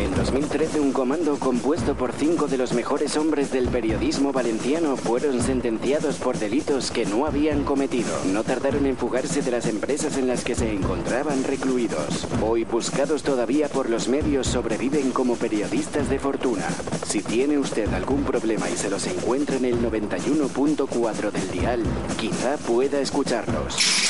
En 2013, un comando compuesto por cinco de los mejores hombres del periodismo valenciano fueron sentenciados por delitos que no habían cometido. No tardaron en fugarse de las empresas en las que se encontraban recluidos. Hoy, buscados todavía por los medios, sobreviven como periodistas de fortuna. Si tiene usted algún problema y se los encuentra en el 91.4 del dial, quizá pueda escucharlos.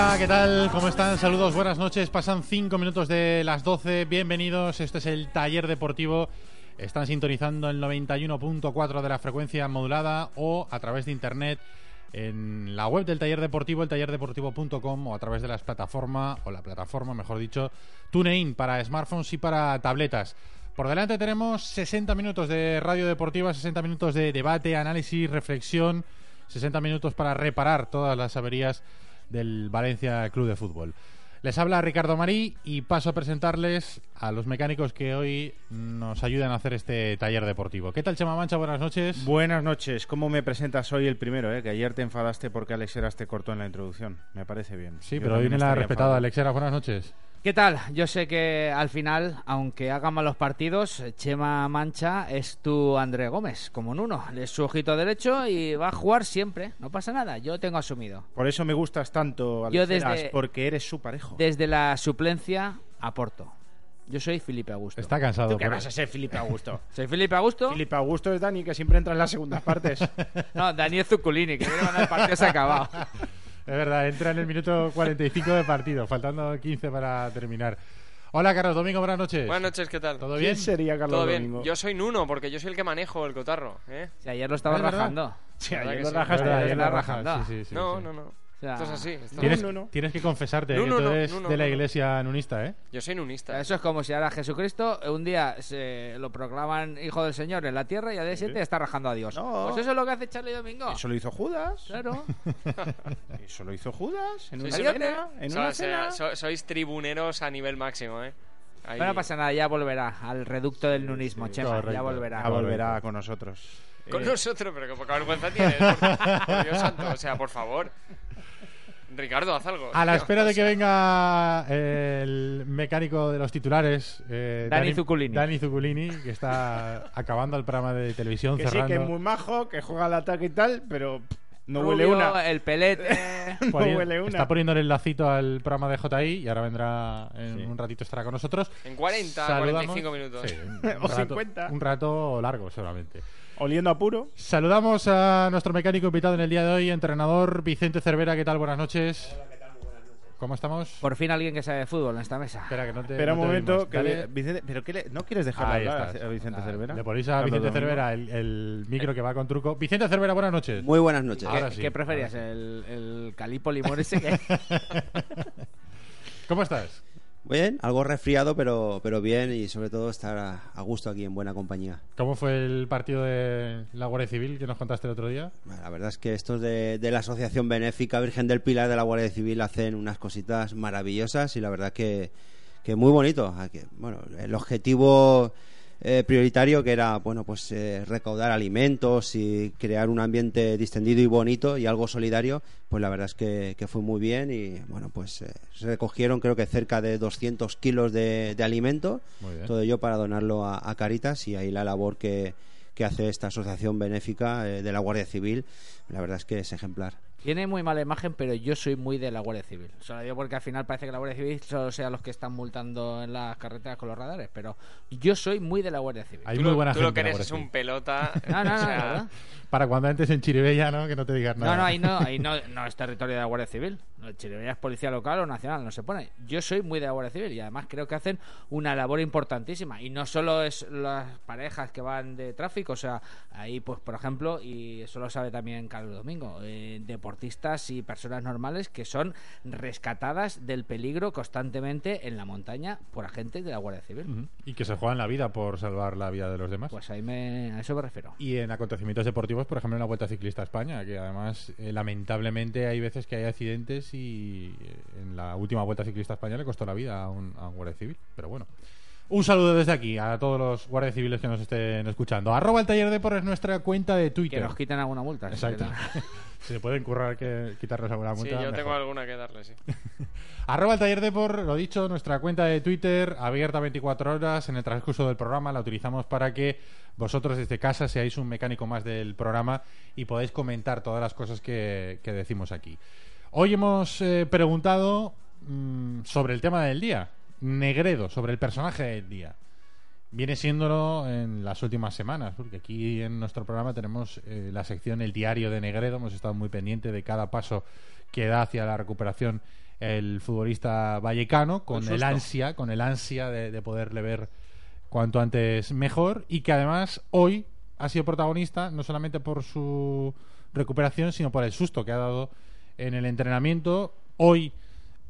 Hola, ¿qué tal? ¿Cómo están? Saludos, buenas noches. Pasan 5 minutos de las 12. Bienvenidos. Este es el taller deportivo. Están sintonizando el 91.4 de la frecuencia modulada o a través de internet en la web del taller deportivo, el tallerdeportivo.com o a través de las plataformas, o la plataforma, mejor dicho, TuneIn para smartphones y para tabletas. Por delante tenemos 60 minutos de radio deportiva, 60 minutos de debate, análisis, reflexión, 60 minutos para reparar todas las averías del Valencia Club de Fútbol. Les habla Ricardo Marí y paso a presentarles a los mecánicos que hoy nos ayudan a hacer este taller deportivo. ¿Qué tal, Chema Mancha? Buenas noches. Buenas noches. ¿Cómo me presentas hoy el primero? Eh? Que ayer te enfadaste porque Alex Heras te cortó en la introducción. Me parece bien. Sí, Yo pero hoy viene la respetada enfadado. Alexera. Buenas noches. ¿Qué tal? Yo sé que al final, aunque hagan malos partidos, Chema Mancha es tu André Gómez, como en uno. Es su ojito derecho y va a jugar siempre. No pasa nada, yo tengo asumido. Por eso me gustas tanto, Alex Yo desde- Heras, porque eres su parejo. Desde la suplencia aporto. Yo soy Felipe Augusto. Está cansado. ¿Tú qué vas a ser Felipe Augusto? ¿Soy Felipe Augusto? Felipe Augusto es Dani, que siempre entra en las segundas partes. No, Daniel Zuccolini, que viene cuando el partido se ha acabado. Es verdad, entra en el minuto 45 de partido, faltando 15 para terminar. Hola, Carlos Domingo, buenas noches. Buenas noches, ¿qué tal? ¿Todo bien? ¿Quién sería Carlos Todo bien. Domingo? Yo soy Nuno, porque yo soy el que manejo el cotarro, ¿eh? Si ayer lo estaba Es verdad. rajando. Sí, ¿Verdad ayer lo rajaste, ayer lo la rajaste. Sí, sí, sí, no, sí. no, no. O sea, Esto es así. esto- Tienes, No, no, no. tienes que confesarte No, que tú eres no, no, de la iglesia nunista, ¿eh? Yo soy nunista. Eso es como si ahora Jesucristo un día se lo proclaman hijo del Señor en la tierra y al día siguiente está rajando a Dios. No. Pues eso es lo que hace Charlie Domingo. Eso lo hizo Judas. Claro. Eso lo hizo Judas. En Sí, una sí. cena. En So- una cena. so- sois tribuneros a nivel máximo, ¿eh? Ahí- no pasa nada, ya volverá al reducto del nunismo, Chema. Correcto. Ya volverá. Ya volverá con nosotros. Con Eh, nosotros, pero qué poca vergüenza tienes. Por, por Dios santo, o sea, por favor. Ricardo, haz algo. A la espera de que venga el mecánico de los titulares, eh, Dani Zuccolini. Dani Zuccolini, que está acabando el programa de televisión, que sí, cerrando. que es muy majo, que juega al ataque y tal, pero no Rubio, huele una. El pelete. No Poni- huele una. Está poniendo el lacito al programa de JI y ahora vendrá en Sí. un ratito estará con nosotros. En 40, Saludamos- 45 minutos. Sí, un, O rato, 50. un rato largo seguramente. Oliendo a puro. Saludamos a nuestro mecánico invitado en el día de hoy, entrenador Vicente Cervera. ¿Qué tal? Buenas noches. ¿Cómo estamos? Por fin alguien que sabe de fútbol en esta mesa. Espera, que no te. Espera no un te momento. oímos. Que Dale. le- Vicente, ¿Pero qué le- no quieres dejar Ahí hablar estás. a Vicente Ah, Cervera? Le ponéis a Vicente. Cervera el, el micro que va con truco. Vicente Cervera, buenas noches. Muy buenas noches. Ahora ¿Qué, sí, qué preferías? sí. ¿El, el calipo limón ese que.? ¿Cómo estás? Bien, algo resfriado, pero, pero bien y sobre todo estar a, a gusto aquí en buena compañía. ¿Cómo fue el partido de la Guardia Civil que nos contaste el otro día? Bueno, La verdad es que estos de, de la Asociación Benéfica Virgen del Pilar de la Guardia Civil hacen unas cositas maravillosas y la verdad que, que muy bonito. Bueno, el objetivo eh, prioritario que era bueno pues eh, recaudar alimentos y crear un ambiente distendido y bonito y algo solidario pues la verdad es que, que fue muy bien y bueno pues eh, se recogieron creo que cerca de 200 kilos de, de alimento. Todo ello para donarlo a, a Caritas y ahí la labor que, que hace esta asociación benéfica eh, de la Guardia Civil la verdad es que es ejemplar Tiene muy mala imagen, pero yo soy muy de la Guardia Civil. O sea, lo digo porque al final parece que la Guardia Civil solo sea los que están multando en las carreteras con los radares, pero yo soy muy de la Guardia Civil. Hay Tú, muy lo, buena tú lo que eres es un pelota. No, no, no, o sea. Para cuando entres en Chiribella, ¿no? Que no te digas nada. No, no, ahí no, ahí no, no es territorio de la Guardia Civil. El Chirivella es policía local o nacional, no se pone. Yo soy muy de la Guardia Civil y además creo que hacen una labor importantísima. Y no solo es las parejas que van de tráfico, o sea, ahí, pues, por ejemplo, y eso lo sabe también Carlos Domingo, eh, deportistas y personas normales que son rescatadas del peligro constantemente en la montaña por agentes de la Guardia Civil. Y que se juegan la vida por salvar la vida de los demás. Pues ahí me, a eso me refiero. Y en acontecimientos deportivos, por ejemplo, en la Vuelta Ciclista a España, que además, eh, lamentablemente, hay veces que hay accidentes y eh, en la última Vuelta Ciclista a España le costó la vida a un, a un guardia civil. Pero bueno. Un saludo desde aquí a todos los guardias civiles que nos estén escuchando. Arroba el taller de por es nuestra cuenta de Que Twitter. nos quiten alguna multa. Exacto. si se pueden currar que quitarles alguna Sí, multa. yo tengo mejor. alguna que darle, sí. Arroba el taller de por, lo dicho, nuestra cuenta de Twitter abierta 24 horas en el transcurso del programa. La utilizamos para que vosotros desde casa seáis un mecánico más del programa y podáis comentar todas las cosas que, que decimos aquí. Hoy hemos eh, preguntado mm, sobre el tema del día, Negredo, sobre el personaje del día. Viene siéndolo en las últimas semanas, porque aquí en nuestro programa tenemos eh, la sección El Diario de Negredo. Hemos estado muy pendiente de cada paso que da hacia la recuperación el futbolista vallecano, con el ansia, con el ansia de, de poderle ver cuanto antes mejor y que además hoy ha sido protagonista no solamente por su recuperación, sino por el susto que ha dado en el entrenamiento. Hoy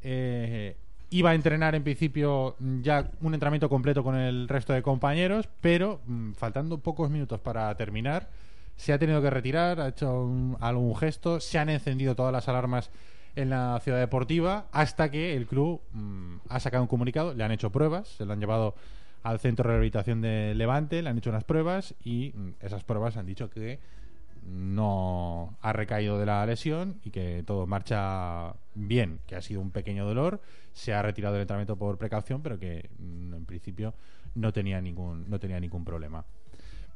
eh, iba a entrenar en principio ya un entrenamiento completo con el resto de compañeros, pero mm, faltando pocos minutos para terminar, se ha tenido que retirar, ha hecho un- algún gesto, se han encendido todas las alarmas en la ciudad deportiva hasta que el club mm, ha sacado un comunicado, le han hecho pruebas, se lo han llevado al centro de rehabilitación de Levante, le han hecho unas pruebas y mm, esas pruebas han dicho que no ha recaído de la lesión y que todo marcha bien, que ha sido un pequeño dolor, se ha retirado del entrenamiento por precaución, pero que mm, en principio no tenía ningún no tenía ningún problema.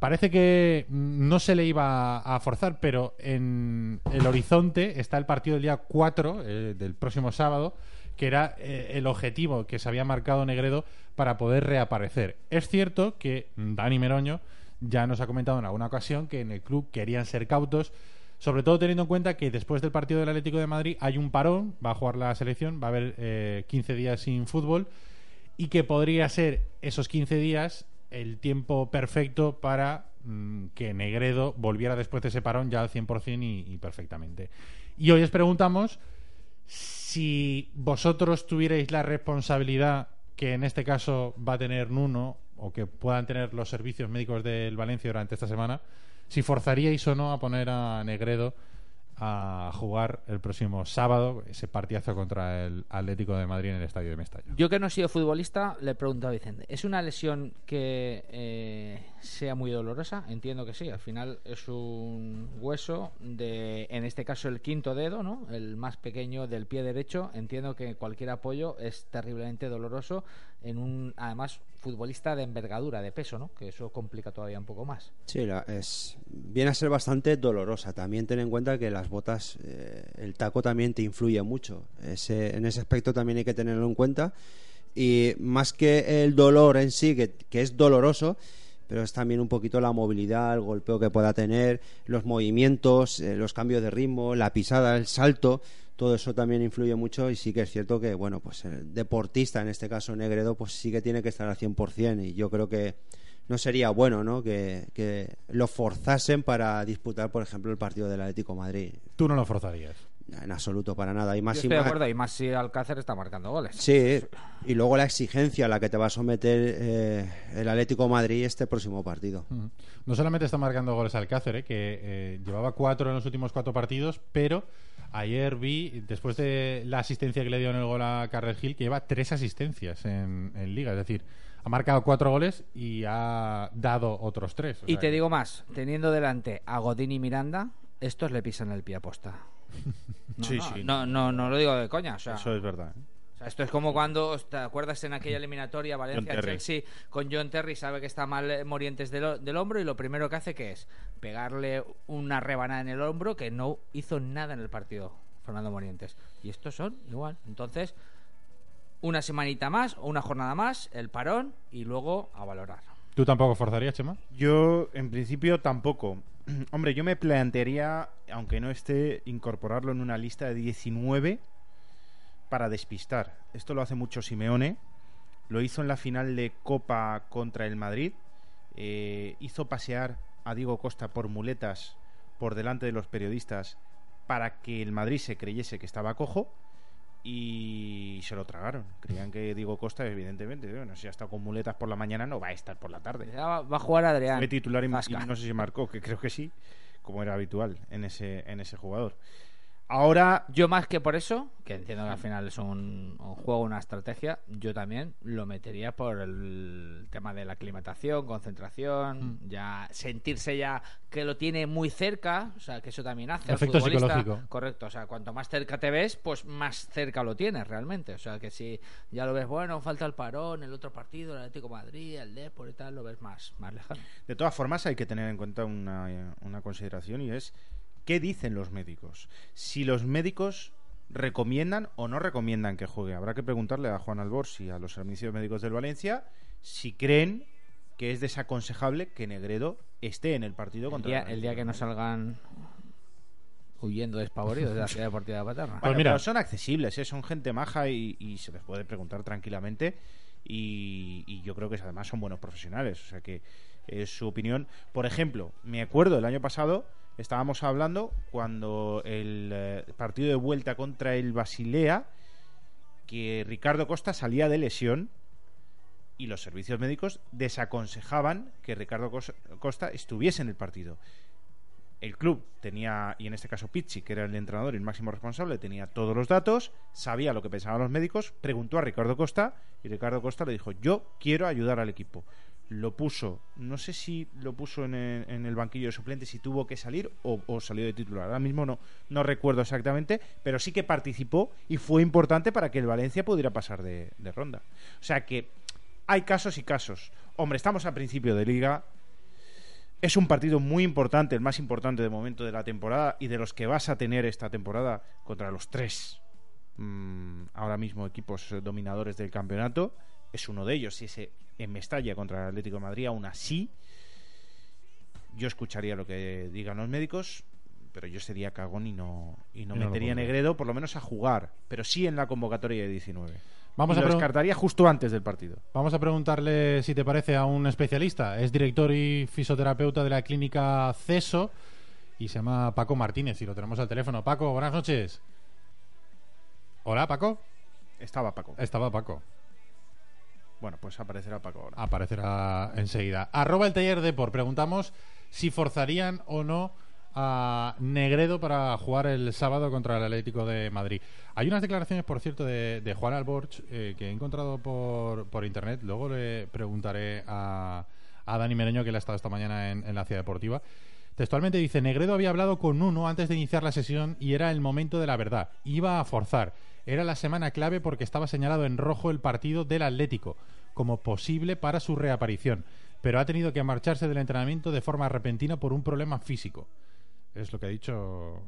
Parece que no se le iba a forzar, pero en el horizonte está el partido del día 4 eh, del próximo sábado, que era eh, el objetivo que se había marcado Negredo para poder reaparecer. Es cierto que Dani Meroño ya nos ha comentado en alguna ocasión que en el club querían ser cautos, sobre todo teniendo en cuenta que después del partido del Atlético de Madrid hay un parón, va a jugar la selección, va a haber eh, 15 días sin fútbol y que podría ser esos 15 días el tiempo perfecto para mm, que Negredo volviera después de ese parón ya al 100% y, y perfectamente. Y hoy os preguntamos si vosotros tuvierais la responsabilidad que en este caso va a tener Nuno o que puedan tener los servicios médicos del Valencia durante esta semana, si forzaríais o no a poner a Negredo a jugar el próximo sábado ese partidazo contra el Atlético de Madrid en el estadio de Mestalla. Yo que no he sido futbolista, le he preguntado a Vicente, ¿es una lesión que eh, sea muy dolorosa? Entiendo que sí, al final es un hueso de, en este caso el quinto dedo, ¿no? El más pequeño del pie derecho. Entiendo que cualquier apoyo es terriblemente doloroso en un, además, futbolista de envergadura, de peso, ¿no? Que eso complica todavía un poco más. Sí, es, viene a ser bastante dolorosa. También ten en cuenta que las botas, eh, el taco también te influye mucho. Ese, en ese aspecto también hay que tenerlo en cuenta. Y más que el dolor en sí, que es doloroso, pero es también un poquito la movilidad, el golpeo que pueda tener, los movimientos, eh, los cambios de ritmo, la pisada, el salto. Todo eso también influye mucho y sí que es cierto que, bueno, pues el deportista, en este caso Negredo, pues sí que tiene que estar al 100% y yo creo que no sería bueno ¿no? Que, que lo forzasen para disputar, por ejemplo, el partido del Atlético Madrid. Tú no lo forzarías. En absoluto, para nada. Y más Yo y estoy de más- acuerdo, y más si Alcácer está marcando goles. Sí, y luego la exigencia a la que te va a someter eh, el Atlético de Madrid este próximo partido. No solamente está marcando goles Alcácer, ¿eh? que eh, llevaba cuatro en los últimos cuatro partidos, pero ayer vi, después de la asistencia que le dio en el gol a Carles Gil, que lleva tres asistencias en, en Liga. Es decir, ha marcado cuatro goles y ha dado otros tres. o Y sea te que- digo más, teniendo delante a Godín y Miranda, estos le pisan el pie a posta. No, Sí, no, sí. No, no, no lo digo de coña. O sea, Eso es verdad. ¿eh? o sea, esto es como cuando, ¿te acuerdas en aquella eliminatoria. Valencia-Chelsea con John Terry? Sabe que está mal eh, Morientes del, del hombro y lo primero que hace que es pegarle una rebanada en el hombro que no hizo nada en el partido Fernando Morientes. Y estos son igual. Entonces, una semanita más o una jornada más, el parón y luego a valorar. ¿Tú tampoco forzarías, Chema? Yo, en principio, tampoco. Hombre, yo me plantearía, aunque no esté, incorporarlo en una lista de 19 para despistar. Esto lo hace mucho Simeone. Lo hizo en la final de Copa contra el Madrid. Eh, hizo pasear a Diego Costa por muletas por delante de los periodistas para que el Madrid se creyese que estaba cojo y se lo tragaron. Creían que Diego Costa, evidentemente, bueno, si ha estado con muletas por la mañana, no va a estar por la tarde. Ya va, a jugar Adrián. Fue titular y, Zasca. y no sé si marcó, que creo que sí, como era habitual en ese, en ese jugador. Ahora, Yo más que por eso, que entiendo que al final es un, un juego, una estrategia, yo también lo metería por el tema de la aclimatación, concentración, Mm. ya sentirse ya que lo tiene muy cerca, o sea, que eso también hace al Efecto futbolista. psicológico. Correcto, o sea, cuanto más cerca te ves, pues más cerca lo tienes realmente, o sea, que si ya lo ves, bueno, falta el parón, el otro partido, el Atlético de Madrid, el Depor y tal, lo ves más, más lejano. de todas formas, hay que tener en cuenta una, una consideración y es qué dicen los médicos. Si los médicos recomiendan o no recomiendan que juegue. Habrá que preguntarle a Juan Albors y a los servicios médicos del Valencia si creen que es desaconsejable que Negredo esté en el partido El contra día, el el día que no salgan huyendo despavoridos de la ciudad deportiva de Paterna. Pues Bueno, mira. pero son accesibles, ¿eh? son gente maja y, y se les puede preguntar tranquilamente. Y, y yo creo que además son buenos profesionales. O sea que es su opinión. Por ejemplo, me acuerdo el año pasado, estábamos hablando cuando el eh, partido de vuelta contra el Basilea, que Ricardo Costa salía de lesión y los servicios médicos desaconsejaban que Ricardo Cos- Costa estuviese en el partido el club tenía, y en este caso Pizzi, que era el entrenador y el máximo responsable, tenía todos los datos, sabía lo que pensaban los médicos, preguntó a Ricardo Costa y Ricardo Costa le dijo, yo quiero ayudar al equipo. Lo puso, no sé si lo puso en el, banquillo de suplentes, si tuvo que salir o, salió de titular. Ahora mismo no, no recuerdo exactamente, pero sí que participó y fue importante para que el Valencia pudiera pasar de, ronda. O sea que hay casos y casos. Hombre, estamos a principio de liga, es un partido muy importante, el más importante de momento de la temporada y de los que vas a tener esta temporada contra los tres mm, ahora mismo equipos dominadores del campeonato. Es uno de ellos. Si ese en Mestalla contra el Atlético de Madrid, aún así, yo escucharía lo que digan los médicos, pero yo sería cagón y no, y no Y no lo metería. Negredo, por lo menos a jugar, pero sí en la convocatoria de 19. Vamos y a lo descartaría justo antes del partido. Vamos a preguntarle si te parece a un especialista. Es director y fisioterapeuta de la clínica CESO y se llama Paco Martínez y lo tenemos al teléfono. Paco, buenas noches. Hola, Paco. Estaba Paco. Estaba Paco. Bueno, pues aparecerá Paco ahora. Aparecerá enseguida. Arroba el taller de por. Preguntamos si forzarían o no a Negredo para jugar el sábado contra el Atlético de Madrid. Hay unas declaraciones, por cierto, de, Juan Alborch eh, que he encontrado por, por internet. Luego le preguntaré a, a Dani Mereño, que le ha estado esta mañana en, en la ciudad deportiva. Textualmente dice, Negredo había hablado con uno antes de iniciar la sesión y era el momento de la verdad. Iba a forzar. Era la semana clave porque estaba señalado en rojo el partido del Atlético como posible para su reaparición, pero ha tenido que marcharse del entrenamiento de forma repentina por un problema físico. Es lo que ha dicho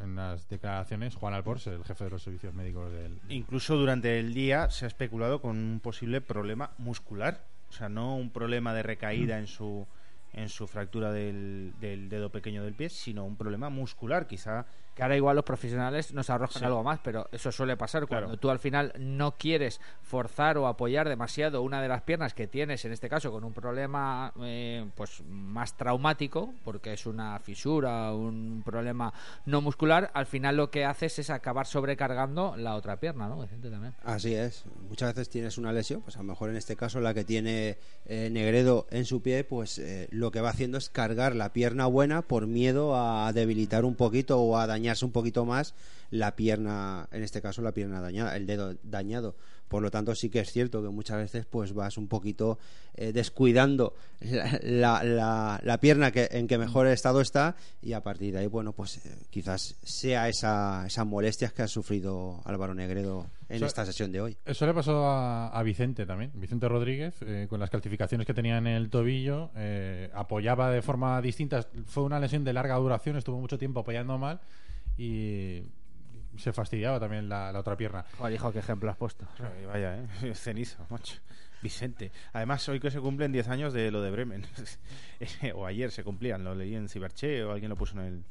en las declaraciones Juan Alborz, el jefe de los servicios médicos del... Incluso durante el día se ha especulado con un posible problema muscular, o sea, no un problema de recaída en su en su fractura del, del dedo pequeño del pie, sino un problema muscular, quizá Que ahora igual los profesionales nos arrojan Sí. algo más, pero eso suele pasar Claro. cuando tú al final no quieres forzar o apoyar demasiado una de las piernas que tienes, en este caso con un problema eh, pues más traumático, porque es una fisura, un problema no muscular, al final lo que haces es acabar sobrecargando la otra pierna, ¿no? Vicente, también. Así es. Muchas veces tienes una lesión, pues a lo mejor en este caso la que tiene eh, Negredo en su pie, pues eh, lo que va haciendo es cargar la pierna buena por miedo a debilitar un poquito o a dañarse un poquito más la pierna, en este caso la pierna dañada, el dedo dañado. Por lo tanto, sí que es cierto que muchas veces pues vas un poquito eh, descuidando la, la- la- la pierna que, en que mejor estado está y a partir de ahí, bueno, pues eh, quizás sea esa, esas molestias que ha sufrido Álvaro Negredo en esta sesión de hoy. Eso le pasó a, a Vicente también. Vicente Rodríguez, eh, con las calcificaciones que tenía en el tobillo, eh, apoyaba de forma distinta. Fue una lesión de larga duración, estuvo mucho tiempo apoyando mal y se fastidiaba también la, la otra pierna. Joder, hijo, qué ejemplo has puesto. Ay, Vaya, ¿eh? Cenizo, macho. Vicente. Además, hoy que se cumplen 10 años de lo de Bremen. o ayer se cumplían, lo leí en Ciberche o alguien lo puso en el,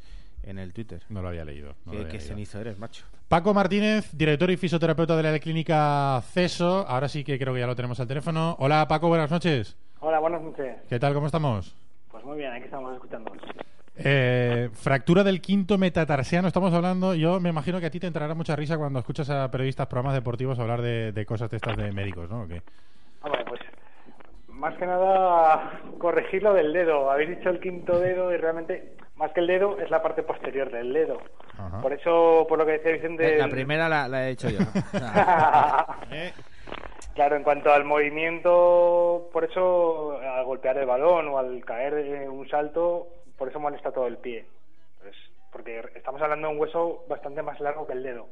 en el Twitter. No lo había leído. no lo qué había qué leído. cenizo eres, macho. Paco Martínez, director y fisioterapeuta de la clínica CESO. Ahora sí que creo que ya lo tenemos al teléfono. Hola Paco, buenas noches. Hola, buenas noches. ¿Qué tal? ¿Cómo estamos? Pues muy bien, aquí estamos escuchando. Eh, fractura del quinto metatarsiano, estamos hablando. Yo me imagino que a ti te entrará mucha risa cuando escuchas a periodistas, programas deportivos hablar de, de cosas de estas de médicos, ¿no? ¿O qué? Hombre, pues más que nada corregir lo del dedo. Habéis dicho el quinto dedo y realmente más que el dedo es la parte posterior del dedo. Ajá. Por eso, por lo que decía Vicente... La primera la, la he hecho yo. Sea, Claro, en cuanto al movimiento, por eso al golpear el balón o al caer de un salto, por eso molesta todo el pie. Pues, porque estamos hablando de un hueso bastante más largo que el dedo.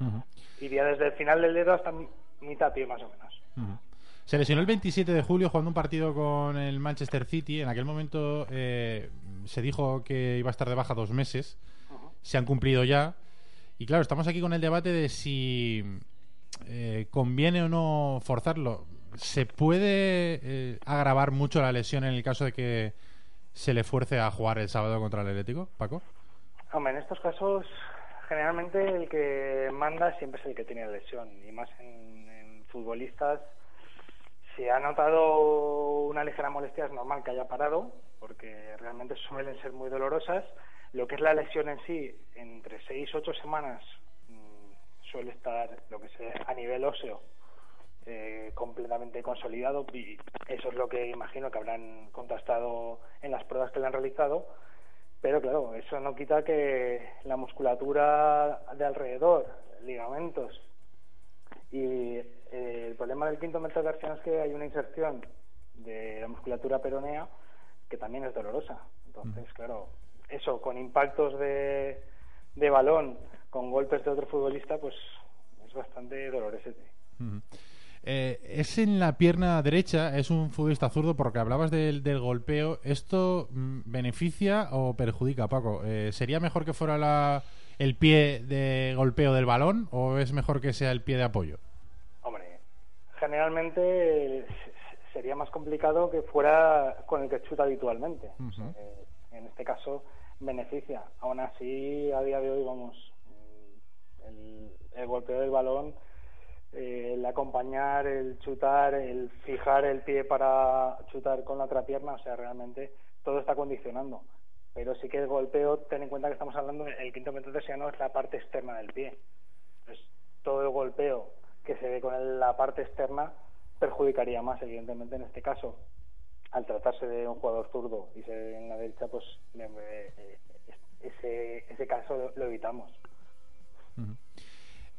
Ujú, Iría desde el final del dedo hasta mitad pie más o menos. ujú. Se lesionó el 27 de julio jugando un partido con el Manchester City. En aquel momento eh, se dijo que iba a estar de baja dos meses. Se han cumplido ya. Y claro, estamos aquí con el debate de si eh, conviene o no forzarlo. ¿Se puede eh, agravar mucho la lesión en el caso de que se le fuerce a jugar el sábado contra el Atlético, Paco? Hombre, en estos casos, generalmente el que manda siempre es el que tiene lesión, y más en, futbolistas. Si ha notado una ligera molestia, es normal que haya parado, porque realmente suelen ser muy dolorosas. Lo que es la lesión en sí, entre 6 y 8 semanas, mm, suele estar lo que sea a nivel óseo eh, completamente consolidado y eso es lo que imagino que habrán contrastado en las pruebas que le han realizado pero claro, eso no quita que la musculatura de alrededor, ligamentos, y eh, el problema del quinto metatarsiano es que hay una inserción de la musculatura peronea que también es dolorosa. Entonces, claro, eso con impactos de, de balón, con golpes de otro futbolista, pues es bastante dolorosete. Ujú. Eh, es en la pierna derecha, es un futbolista zurdo, porque hablabas del, del golpeo. ¿Esto mm, beneficia o perjudica, Paco? Eh, ¿Sería mejor que fuera la- el pie de golpeo del balón o es mejor que sea el pie de apoyo? Hombre, generalmente sería más complicado que fuera con el que chuta habitualmente. Eh, en este caso, beneficia. Aún así, a día de hoy, vamos, mm, el, el golpeo del balón, eh, el acompañar, el chutar, el fijar el pie para chutar con la otra pierna, o sea, realmente todo está condicionando. Pero sí que el golpeo, ten en cuenta que estamos hablando, el quinto metatarsiano es la parte externa del pie. Entonces, todo el golpeo que se ve con la parte externa perjudicaría más, evidentemente, en este caso. Al tratarse de un jugador zurdo y ser en la derecha, pues le- eh, ese, ese caso lo, evitamos.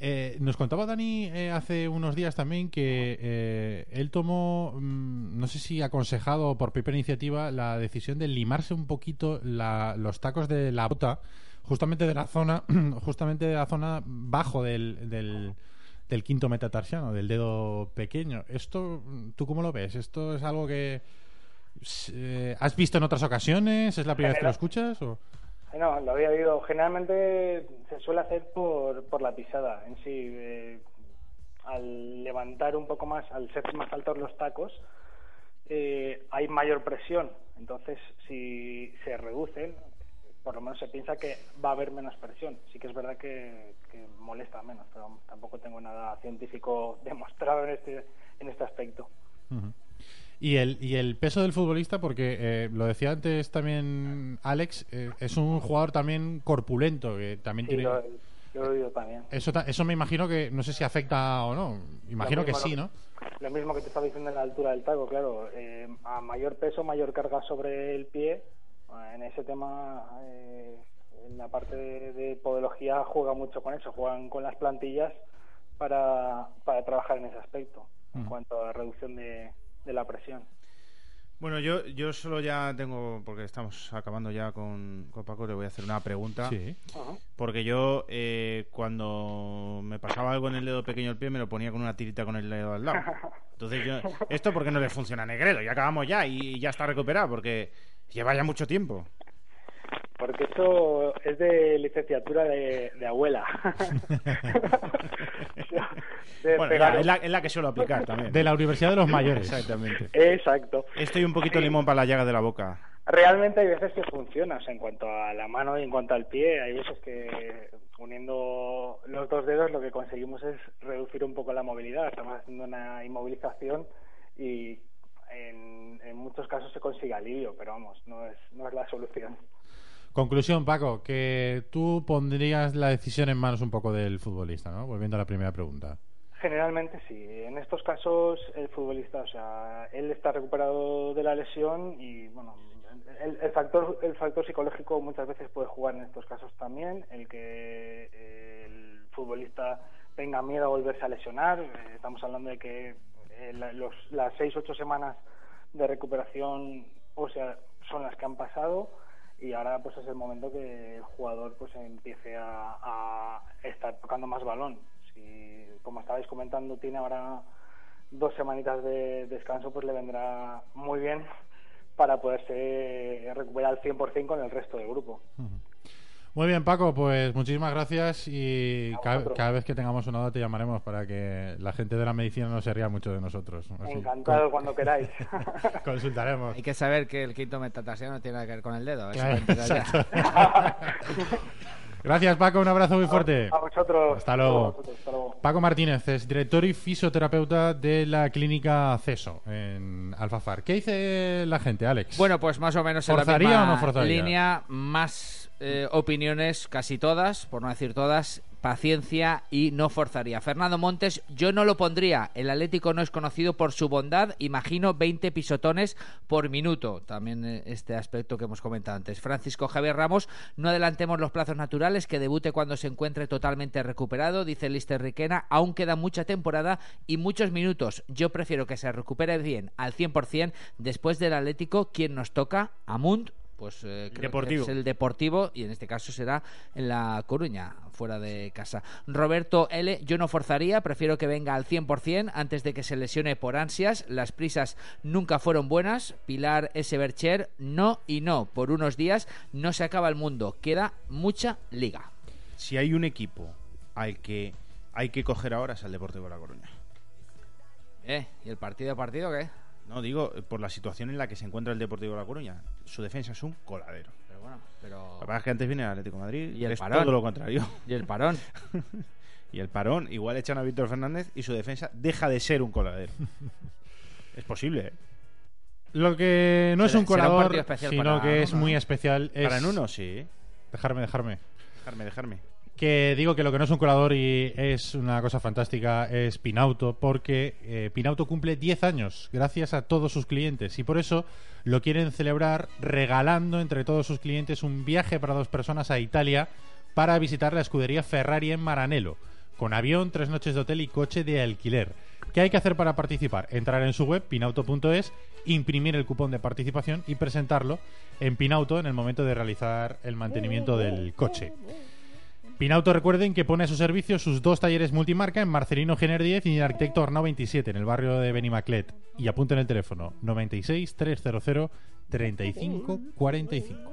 Eh, nos contaba Dani eh, hace unos días también que eh, él tomó, mm, no sé si aconsejado por propia iniciativa, la decisión de limarse un poquito la- los tacos de la bota, justamente de la zona, justamente de la zona bajo del, del, del quinto metatarsiano, del dedo pequeño. Esto, ¿tú cómo lo ves? ¿Esto es algo que eh, has visto en otras ocasiones? ¿Es la primera vez que lo escuchas? O? No, lo había oído. Generalmente se suele hacer por, por la pisada en sí. eh, al levantar un poco más, al ser más altos los tacos, eh, hay mayor presión. Entonces, si se reducen, por lo menos se piensa que va a haber menos presión. Sí que es verdad que, molesta menos, pero tampoco tengo nada científico demostrado en este, en este aspecto. Y el, y el peso del futbolista, porque eh, lo decía antes también Alex, eh, es un jugador también corpulento, que también Sí, tiene... lo, lo oído también. Eso, eso me imagino que, no sé si afecta o no, imagino que sí, ¿no? Lo mismo que te estaba diciendo en la altura del taco, claro. eh, a mayor peso, mayor carga sobre el pie. En ese tema, eh, en la parte de, de podología juega mucho con eso. Juegan con las plantillas para, para trabajar en ese aspecto, en cuanto a reducción de, de la presión. Bueno, yo, yo solo ya tengo, porque estamos acabando ya con, con Paco, le voy a hacer una pregunta. Sí. Porque yo, eh, cuando me pasaba algo en el dedo pequeño del pie, me lo ponía con una tirita con el dedo al lado. Entonces yo, ¿esto por qué no le funciona a Negredo? Y acabamos ya y ya está recuperado, porque lleva ya mucho tiempo. Porque eso es de licenciatura de, de abuela. De Bueno, es, la, es la que suelo aplicar también. De la Universidad de los Mayores. Exactamente. Exacto. Estoy un poquito limón para la llaga de la boca. Realmente hay veces que funciona, o sea, en cuanto a la mano y en cuanto al pie, hay veces que uniendo los dos dedos lo que conseguimos es reducir un poco la movilidad. Estamos haciendo una inmovilización y en, en muchos casos se consigue alivio, pero vamos, no es, no es la solución. Conclusión, Paco, que tú pondrías la decisión en manos un poco del futbolista, ¿no? Volviendo a la primera pregunta. Generalmente sí. En estos casos el futbolista, o sea, él está recuperado de la lesión y bueno, el, factor el factor psicológico muchas veces puede jugar en estos casos también, el que eh, el futbolista tenga miedo a volverse a lesionar. Eh, Estamos hablando de que eh, los, las seis ocho semanas de recuperación, o sea, son las que han pasado y ahora pues es el momento que el jugador pues empiece a, estar tocando más balón. Si, como estabais comentando, tiene ahora dos semanitas de descanso, pues le vendrá muy bien para poderse recuperar al 100% con el resto del grupo. Muy bien, Paco, pues muchísimas gracias y cada, vez que tengamos una duda te llamaremos para que la gente de la medicina no se ría mucho de nosotros. Así, Encantado con- cuando queráis. consultaremos. Hay que saber que el quinto metatarsiano no tiene nada que ver con el dedo. eso Claro. Gracias, Paco, un abrazo muy fuerte. A vosotros. Hasta luego. A vosotros, hasta luego. Paco Martínez es director y fisioterapeuta de la clínica CESO en Alfafar. ¿Qué dice la gente, Alex? Bueno, pues más o menos en la ¿Forzaría misma o no forzaría? línea, más eh, opiniones, casi todas, por no decir todas, paciencia y no forzaría. Fernando Montes, yo no lo pondría. El Atlético no es conocido por su bondad. Imagino 20 pisotones por minuto. También eh, este aspecto que hemos comentado antes. Francisco Javier Ramos, no adelantemos los plazos naturales, que debute cuando se encuentre totalmente recuperado, dice Lister Riquena. Aún queda mucha temporada y muchos minutos. Yo prefiero que se recupere bien al 100% después del Atlético, quien nos toca, Amunt. Pues eh, creo que es el Deportivo y en este caso será en La Coruña, fuera de casa. Roberto L, yo no forzaría, prefiero que venga al 100% antes de que se lesione por ansias. Las prisas nunca fueron buenas. Pilar S. Bercher, no y no. Por unos días no se acaba el mundo, queda mucha liga. Si hay un equipo al que hay que coger ahora es al Deportivo de La Coruña. ¿Eh? ¿Y el partido a partido qué? No, digo, por la situación en la que se encuentra el Deportivo de La Coruña. Su defensa es un coladero. Pero bueno, pero... Lo que pasa es que antes viene el Atlético de Madrid Y el es parón. todo lo contrario. ¿Y el parón? y el parón, igual echan a Víctor Fernández y su defensa deja de ser un coladero. es posible, ¿eh? Lo que no es Será- un colador, sino para que es muy especial, es... Para Nuno, sí. Dejarme, dejarme. Dejarme, dejarme. Que digo que lo que no es un colador y es una cosa fantástica es Pinauto, porque eh, Pinauto cumple 10 años gracias a todos sus clientes y por eso lo quieren celebrar regalando entre todos sus clientes un viaje para dos personas a Italia para visitar la escudería Ferrari en Maranello, con avión, tres noches de hotel y coche de alquiler. ¿Qué hay que hacer para participar? Entrar en su web, pinauto.es, imprimir el cupón de participación y presentarlo en Pinauto en el momento de realizar el mantenimiento del coche. Pinauto recuerden que pone a su servicio sus dos talleres multimarca en Marcelino Gener 10 y en Arquitecto Arnau 27 en el barrio de Benimaclet. Y apunten el teléfono 96 300 35 45.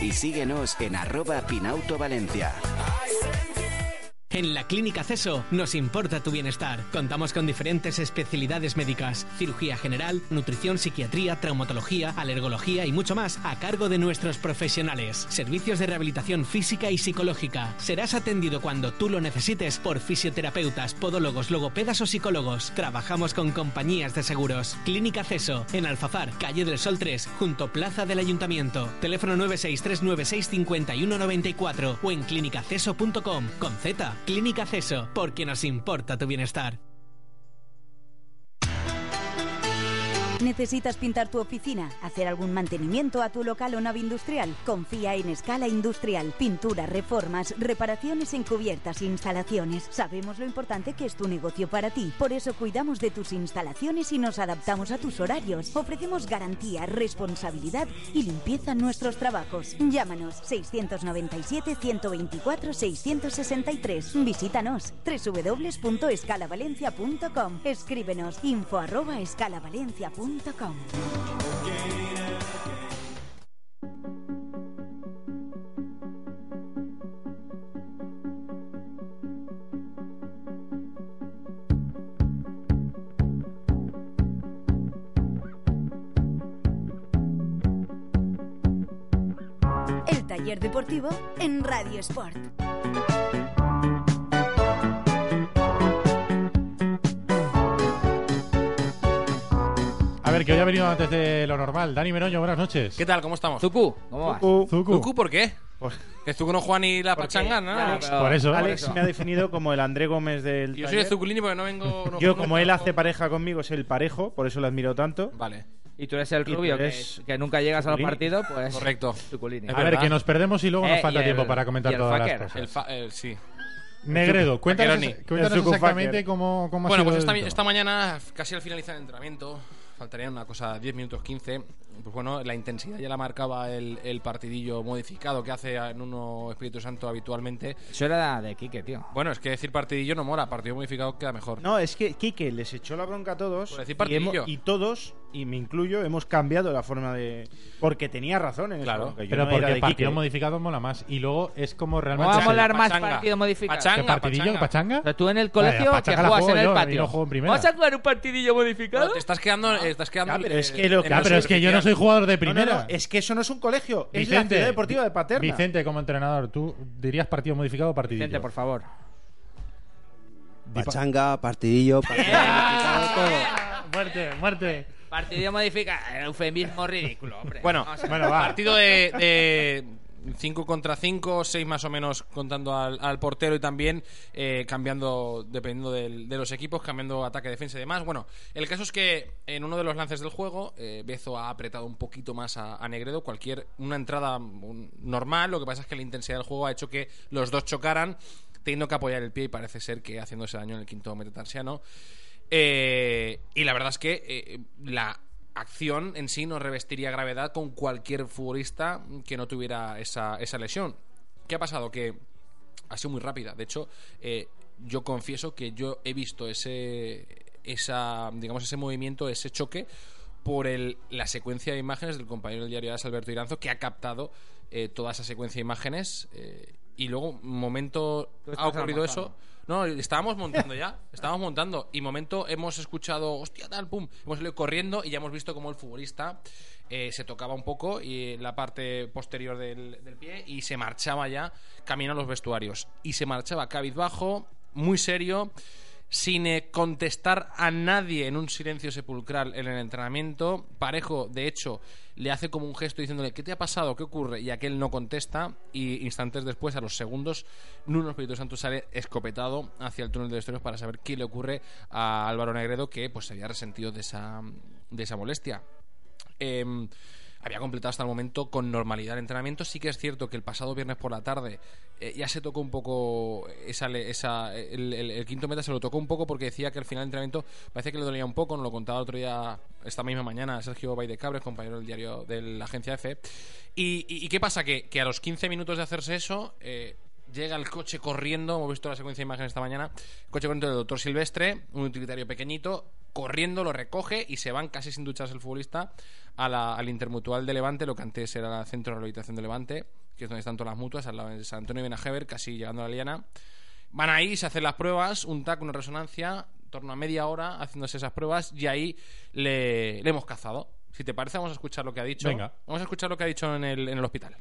y síguenos en arroba Pinauto Valencia. En la Clínica CESO nos importa tu bienestar. Contamos con diferentes especialidades médicas, cirugía general, nutrición, psiquiatría, traumatología, alergología y mucho más a cargo de nuestros profesionales. Servicios de rehabilitación física y psicológica. Serás atendido cuando tú lo necesites por fisioterapeutas, podólogos, logopedas o psicólogos. Trabajamos con compañías de seguros. Clínica CESO, en Alfafar, calle del Sol 3, junto Plaza del Ayuntamiento. Teléfono 963965194 o en clinicaceso.com con Z. Clínica CESO, porque nos importa tu bienestar. ¿Necesitas pintar tu oficina? ¿Hacer algún mantenimiento a tu local o nave industrial? Confía en Escala Industrial. Pintura, reformas, reparaciones encubiertas, instalaciones. Sabemos lo importante que es tu negocio para ti. Por eso cuidamos de tus instalaciones y nos adaptamos a tus horarios. Ofrecemos garantía, responsabilidad y limpieza en nuestros trabajos. Llámanos 697-124-663. Visítanos www.escalavalencia.com. Escríbenos info arroba escalavalencia.com. El taller deportivo en Radio Sport. Ver, que hoy ha venido antes de lo normal. Dani Meroño, buenas noches. ¿Qué tal? ¿Cómo estamos? Zuku, ¿cómo vas? Zuku. Zuku. ¿Zuku por qué? Pues- Que Zuku no juega ni la pachanga, ¿no? claro, pero- Por eso. Alex me ha definido como el André Gómez del Yo soy de taller. Zuculini porque no vengo... no- Yo, como él hace pareja conmigo, es el parejo, por eso lo admiro tanto. Vale, Y tú eres el Y rubio que, eres que nunca llegas a los Zuculini. partidos, pues. correcto. Zuculini. A ver, verdad. que nos perdemos y luego nos Eh, falta y el- tiempo para y comentar el todas fucker. las cosas. El fa- el- sí. Negredo, cuéntanos, cuéntanos El exactamente cómo, cómo ha Bueno, sido pues esta, esto. esta mañana, casi al finalizar el entrenamiento, faltarían una cosa, 10 minutos 15. Pues bueno, la intensidad ya la marcaba el, el partidillo modificado que hace en uno Espíritu Santo habitualmente. Eso era de Quique, tío. Bueno, es que decir partidillo no mola, partido modificado queda mejor. No, es que Quique les echó la bronca a todos. Por decir y, hemos- partidillo. y todos, y me incluyo, hemos cambiado la forma de. Porque tenía razón en Claro. eso. yo Pero no era porque de partido Quique. modificado mola más. Y luego es como ¿Cómo realmente. va a molar más Pachanga. partido modificado? Pachanga. ¿Qué partidillo? ¿Pachanga? O sea, tú en el colegio Vaya, que pachanga juegas en el yo, patio. y no juego en. ¿Vas a jugar un partidillo modificado? No, te estás quedando, eh, estás quedando Ya, pero es que lo Ya, pero es que yo no soy jugador de No, no, primera. no, es que eso no es un colegio, es la Vicente, ciudad deportiva de Paterna. Vicente, como entrenador, ¿tú dirías partido modificado o partidillo? Vicente, por favor. Pachanga, partidillo, Muerte, muerte. Partido modificado. Eufemismo ridículo, hombre. Bueno, va. partido de 5 contra 5, 6 más o menos contando al, portero y también eh, cambiando, dependiendo de los equipos, cambiando ataque, defensa y demás. Bueno, el caso es que en uno de los lances del juego, eh, Bezo ha apretado un poquito más a, Negredo. Cualquier, una entrada normal, lo que pasa es que la intensidad del juego ha hecho que los dos chocaran, teniendo que apoyar el pie y parece ser que haciéndose daño en el quinto metatarsiano. Eh, y la verdad es que eh, la acción en sí no revestiría gravedad con cualquier futbolista que no tuviera esa, esa lesión. ¿Qué ha pasado? Que ha sido muy rápida. De hecho, eh, yo confieso que yo he visto ese, esa, digamos, ese movimiento, ese choque por el, la secuencia de imágenes del compañero del diario AS, Alberto Iranzo, que ha captado eh, toda esa secuencia de imágenes eh, y luego, momento, ha ocurrido eso. No, estábamos montando ya, estábamos montando. Y momento hemos escuchado, hostia, tal, pum, hemos salido corriendo y ya hemos visto como el futbolista eh, se tocaba un poco y la parte posterior del, del pie y se marchaba ya camino a los vestuarios. Y se marchaba cabizbajo, muy serio, sin eh, contestar a nadie en un silencio sepulcral en el entrenamiento. Parejo, de hecho, le hace como un gesto diciéndole ¿qué te ha pasado? ¿qué ocurre? y aquel no contesta y instantes después, a los segundos, Nuno Espíritu Santo sale escopetado hacia el túnel de vestuarios para saber qué le ocurre a Álvaro Negredo que pues se había resentido de esa, de esa molestia. Em, había completado hasta el momento con normalidad el entrenamiento. Sí que es cierto que el pasado viernes por la tarde eh, ya se tocó un poco esa, esa el, el- el quinto meta se lo tocó un poco porque decía que al final del entrenamiento parece que le dolía un poco. Nos lo contaba el otro día, esta misma mañana, Sergio Baide Cabres, compañero del diario de la agencia F. ¿Y, y- y qué pasa? Que, que a los 15 minutos de hacerse eso, eh, llega el coche corriendo. Hemos visto la secuencia de imágenes esta mañana. Coche corriendo del doctor Silvestre, un utilitario pequeñito, corriendo, lo recoge y se van casi sin ducharse el futbolista a la- al Intermutual de Levante, lo que antes era el Centro de Rehabilitación de Levante, que es donde están todas las mutuas, al lado de San Antonio de Benajever, casi llegando a la Liana. Van ahí, se hacen las pruebas, un TAC, una resonancia, en torno a media hora haciéndose esas pruebas y ahí le, le hemos cazado. Si te parece, vamos a escuchar lo que ha dicho. Venga. Vamos a escuchar lo que ha dicho en el, en el hospital.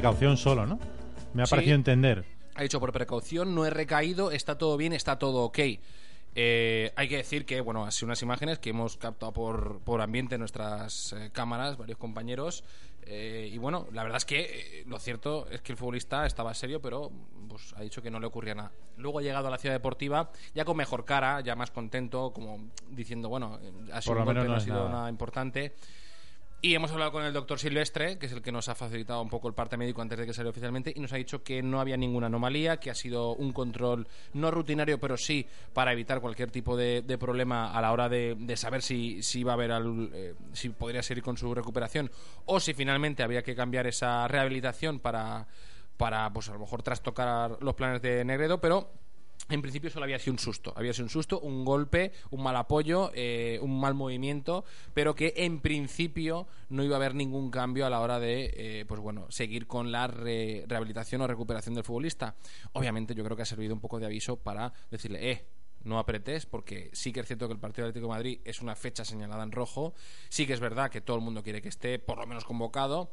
Precaución solo, ¿no? Me ha Sí. parecido entender. Ha dicho por precaución, no he recaído, está todo bien, está todo ok. Eh, hay que decir que, bueno, sido unas imágenes que hemos captado por, por ambiente en nuestras eh, cámaras, varios compañeros. eh, y bueno, la verdad es que eh, lo cierto es que el futbolista estaba serio, pero pues, ha dicho que no le ocurría nada. Luego ha llegado a la ciudad deportiva ya con mejor cara, ya más contento, como diciendo, bueno, eh, ha sido Por lo un golpe, menos no ha sido nada. nada importante. Y hemos hablado con el doctor Silvestre, que es el que nos ha facilitado un poco el parte médico antes de que saliera oficialmente, y nos ha dicho que no había ninguna anomalía, que ha sido un control no rutinario, pero sí para evitar cualquier tipo de, de problema a la hora de, saber si, si iba a haber al- eh, si podría seguir con su recuperación o si finalmente había que cambiar esa rehabilitación para, para pues a lo mejor trastocar los planes de Negredo, pero en principio solo había sido un susto. Había sido un susto, un golpe, un mal apoyo, eh, un mal movimiento, pero que en principio no iba a haber ningún cambio a la hora de, eh, pues bueno, seguir con la re- rehabilitación o recuperación del futbolista. Obviamente yo creo que ha servido un poco de aviso para decirle, eh, no apretes, porque sí que es cierto que el partido Atlético de Madrid es una fecha señalada en rojo. Sí que es verdad que todo el mundo quiere que esté por lo menos convocado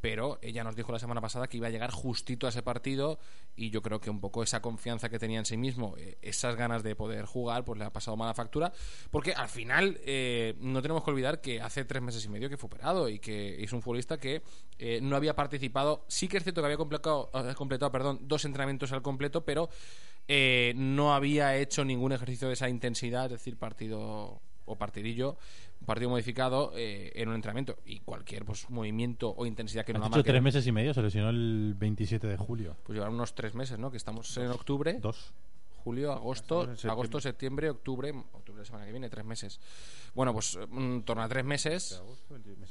pero ella nos dijo la semana pasada que iba a llegar justito a ese partido y yo creo que un poco esa confianza que tenía en sí mismo, eh, esas ganas de poder jugar, pues le ha pasado mala factura, porque al final eh, no tenemos que olvidar que hace tres meses y medio que fue operado y que es un futbolista que eh, no había participado, sí que es cierto que había completado, completado perdón, dos entrenamientos al completo, pero eh, no había hecho ningún ejercicio de esa intensidad, es decir, partido o partidillo, un partido modificado eh, en un entrenamiento y cualquier pues movimiento o intensidad que no la marque, tres meses y medio, se lesionó el 27 de julio. pues llevar unos tres meses, ¿no? Que estamos en octubre, Dos. Julio, agosto, septiembre. agosto, septiembre, octubre, octubre la semana que viene, tres meses. Bueno, pues eh, en torno a tres meses.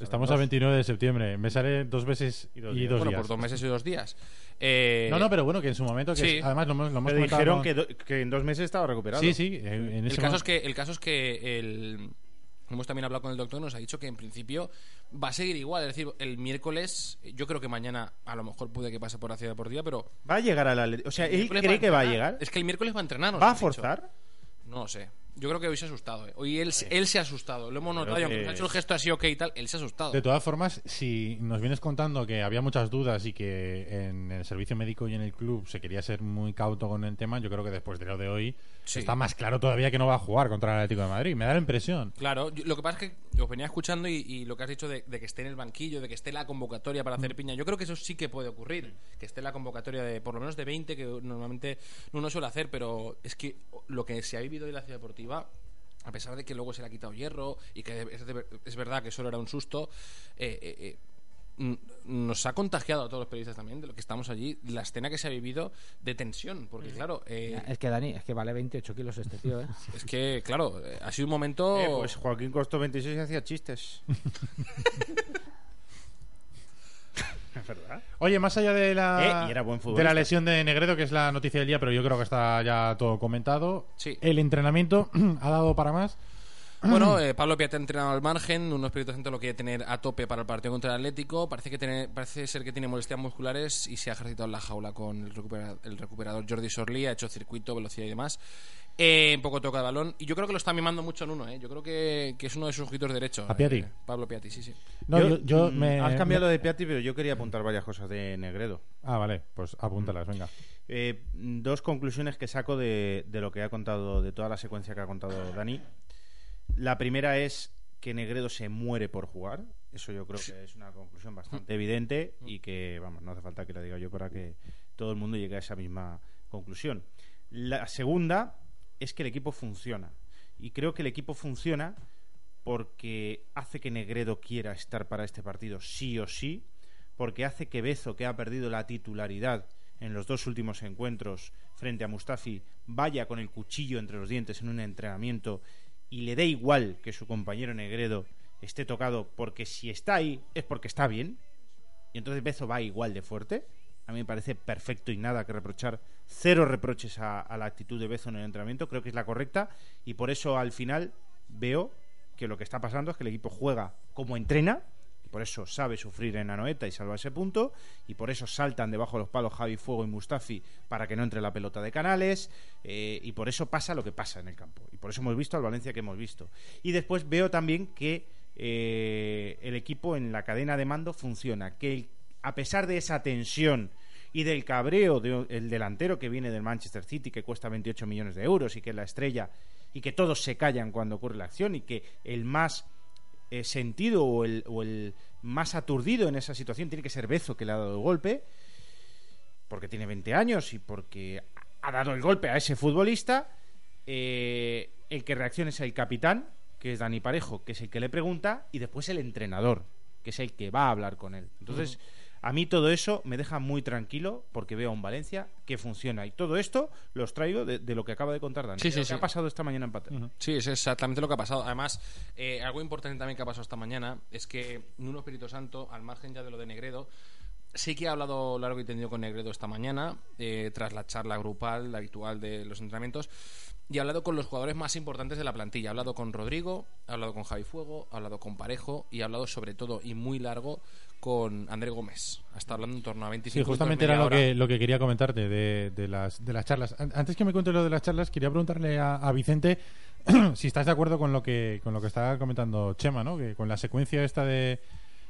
Estamos a 29 de septiembre. Me sale dos veces y dos, días. bueno, pues dos meses y dos días. Eh, No, no, pero bueno, que en su momento, que sí. es- además lo hemos, lo hemos dijeron que, do- que en dos meses estaba recuperado. Sí, sí, en, en el ese caso es que el caso es que el hemos también hablado con el doctor nos ha dicho que en principio va a seguir igual es decir el miércoles yo creo que mañana a lo mejor puede que pase por la ciudad deportiva pero Va a llegar a la. O sea, él cree que va a llegar. es que el miércoles va a entrenar ¿Va a dicho. forzar? no lo sé yo creo que hoy se ha asustado ¿eh? hoy él, él se ha asustado lo hemos notado aunque ha hecho el gesto así ok y tal él se ha asustado De todas formas, si nos vienes contando que había muchas dudas y que en el servicio médico y en el club se quería ser muy cauto con el tema, yo creo que después de lo de hoy Sí. está más claro todavía que no va a jugar contra el Atlético de Madrid. Me da la impresión. Claro, yo- lo que pasa es que os venía escuchando y, y lo que has dicho de, de que esté en el banquillo, de que esté la convocatoria para Mm. hacer piña, yo creo que eso sí que puede ocurrir, que esté la convocatoria de por lo menos de 20, que normalmente uno suele hacer, pero es que lo que se ha vivido en la ciudad deportiva, a pesar de que luego se le ha quitado hierro y que es, de- es verdad que solo era un susto, eh, eh, eh, nos ha contagiado a todos los periodistas también de lo que estamos allí, la escena que se ha vivido de tensión, porque claro, eh, Es que Dani, es que vale 28 kilos este tío, ¿eh? es que claro, ha sido un momento... Eh, pues Joaquín costó 26 y hacía chistes. es verdad. Oye, más allá de la, Eh, y era buen de la lesión de Negredo, que es la noticia del día, pero yo creo que está ya todo comentado, Sí. el entrenamiento ha dado para más. Bueno, eh, Pablo Piatti ha entrenado al margen, unos Espíritu Santo lo quiere tener a tope para el partido contra el Atlético, parece que tiene, parece ser que tiene molestias musculares y se ha ejercitado en la jaula con el, recupera- el recuperador Jordi Sorli, ha hecho circuito, velocidad y demás. Eh, un poco toca de balón y yo creo que lo está mimando mucho en uno, ¿eh? yo creo que, que es uno de sus ojitos derechos. ¿A Piatti? eh, Pablo Piatti, sí, sí. No, yo, yo mm, me- Has cambiado me- de Piatti, pero yo quería apuntar varias cosas de Negredo. Ah, vale, pues apúntalas, venga. Eh, dos conclusiones que saco de, de lo que ha contado, de toda la secuencia que ha contado Dani. La primera es que Negredo se muere por jugar. Eso yo creo que es una conclusión bastante evidente y que, vamos, no hace falta que la diga yo para que todo el mundo llegue a esa misma conclusión. La segunda es que el equipo funciona. Y creo que el equipo funciona porque hace que Negredo quiera estar para este partido sí o sí, porque hace que Bezo, que ha perdido la titularidad en los dos últimos encuentros frente a Mustafi, vaya con el cuchillo entre los dientes en un entrenamiento y le dé igual que su compañero Negredo esté tocado, porque si está ahí es porque está bien, y entonces Bezo va igual de fuerte. A mí me parece perfecto y nada que reprochar. Cero reproches a, la actitud de Bezo en el entrenamiento. Creo que es la correcta. Y por eso al final veo que lo que está pasando es que el equipo juega como entrena. Y por eso sabe sufrir en Anoeta y salva ese punto. Y por eso saltan debajo de los palos Javi Fuego y Mustafi para que no entre la pelota de Canales. eh, y por eso pasa lo que pasa en el campo. Y por eso hemos visto al Valencia que hemos visto. Y después veo también que eh, el equipo en la cadena de mando funciona. Que el- a pesar de esa tensión y del cabreo del delantero que viene del Manchester City, que cuesta 28 millones de euros y que es la estrella, y que todos se callan cuando ocurre la acción, y que el más eh, sentido o el, más aturdido en esa situación tiene que ser Bezo, que le ha dado el golpe, porque tiene 20 años y porque ha dado el golpe a ese futbolista. eh, el que reacciona es el capitán, que es Dani Parejo, que es el que le pregunta, y después el entrenador, que es el que va a hablar con él. Entonces, a mí todo eso me deja muy tranquilo porque veo a un Valencia que funciona. Y todo esto los traigo de, de lo que acaba de contar Dani. Sí, de sí, lo que sí. ha pasado esta mañana en Paterna. Sí, es exactamente lo que ha pasado. Además, eh, algo importante también que ha pasado esta mañana es que Nuno Espíritu Santo, al margen ya de lo de Negredo, sí que ha hablado largo y tendido con Negredo esta mañana, eh, tras la charla grupal, la habitual de los entrenamientos, y ha hablado con los jugadores más importantes de la plantilla. Ha hablado con Rodrigo, ha hablado con Javi Fuego, ha hablado con Parejo y ha hablado sobre todo y muy largo con André Gómez. Hasta hablando en torno a 25 Sí, justamente era lo que, lo que quería comentarte de, de las, de las charlas. An- Antes que me cuentes lo de las charlas, quería preguntarle a, a Vicente si estás de acuerdo con lo que con lo que estaba comentando Chema, ¿no? Que con la secuencia esta de,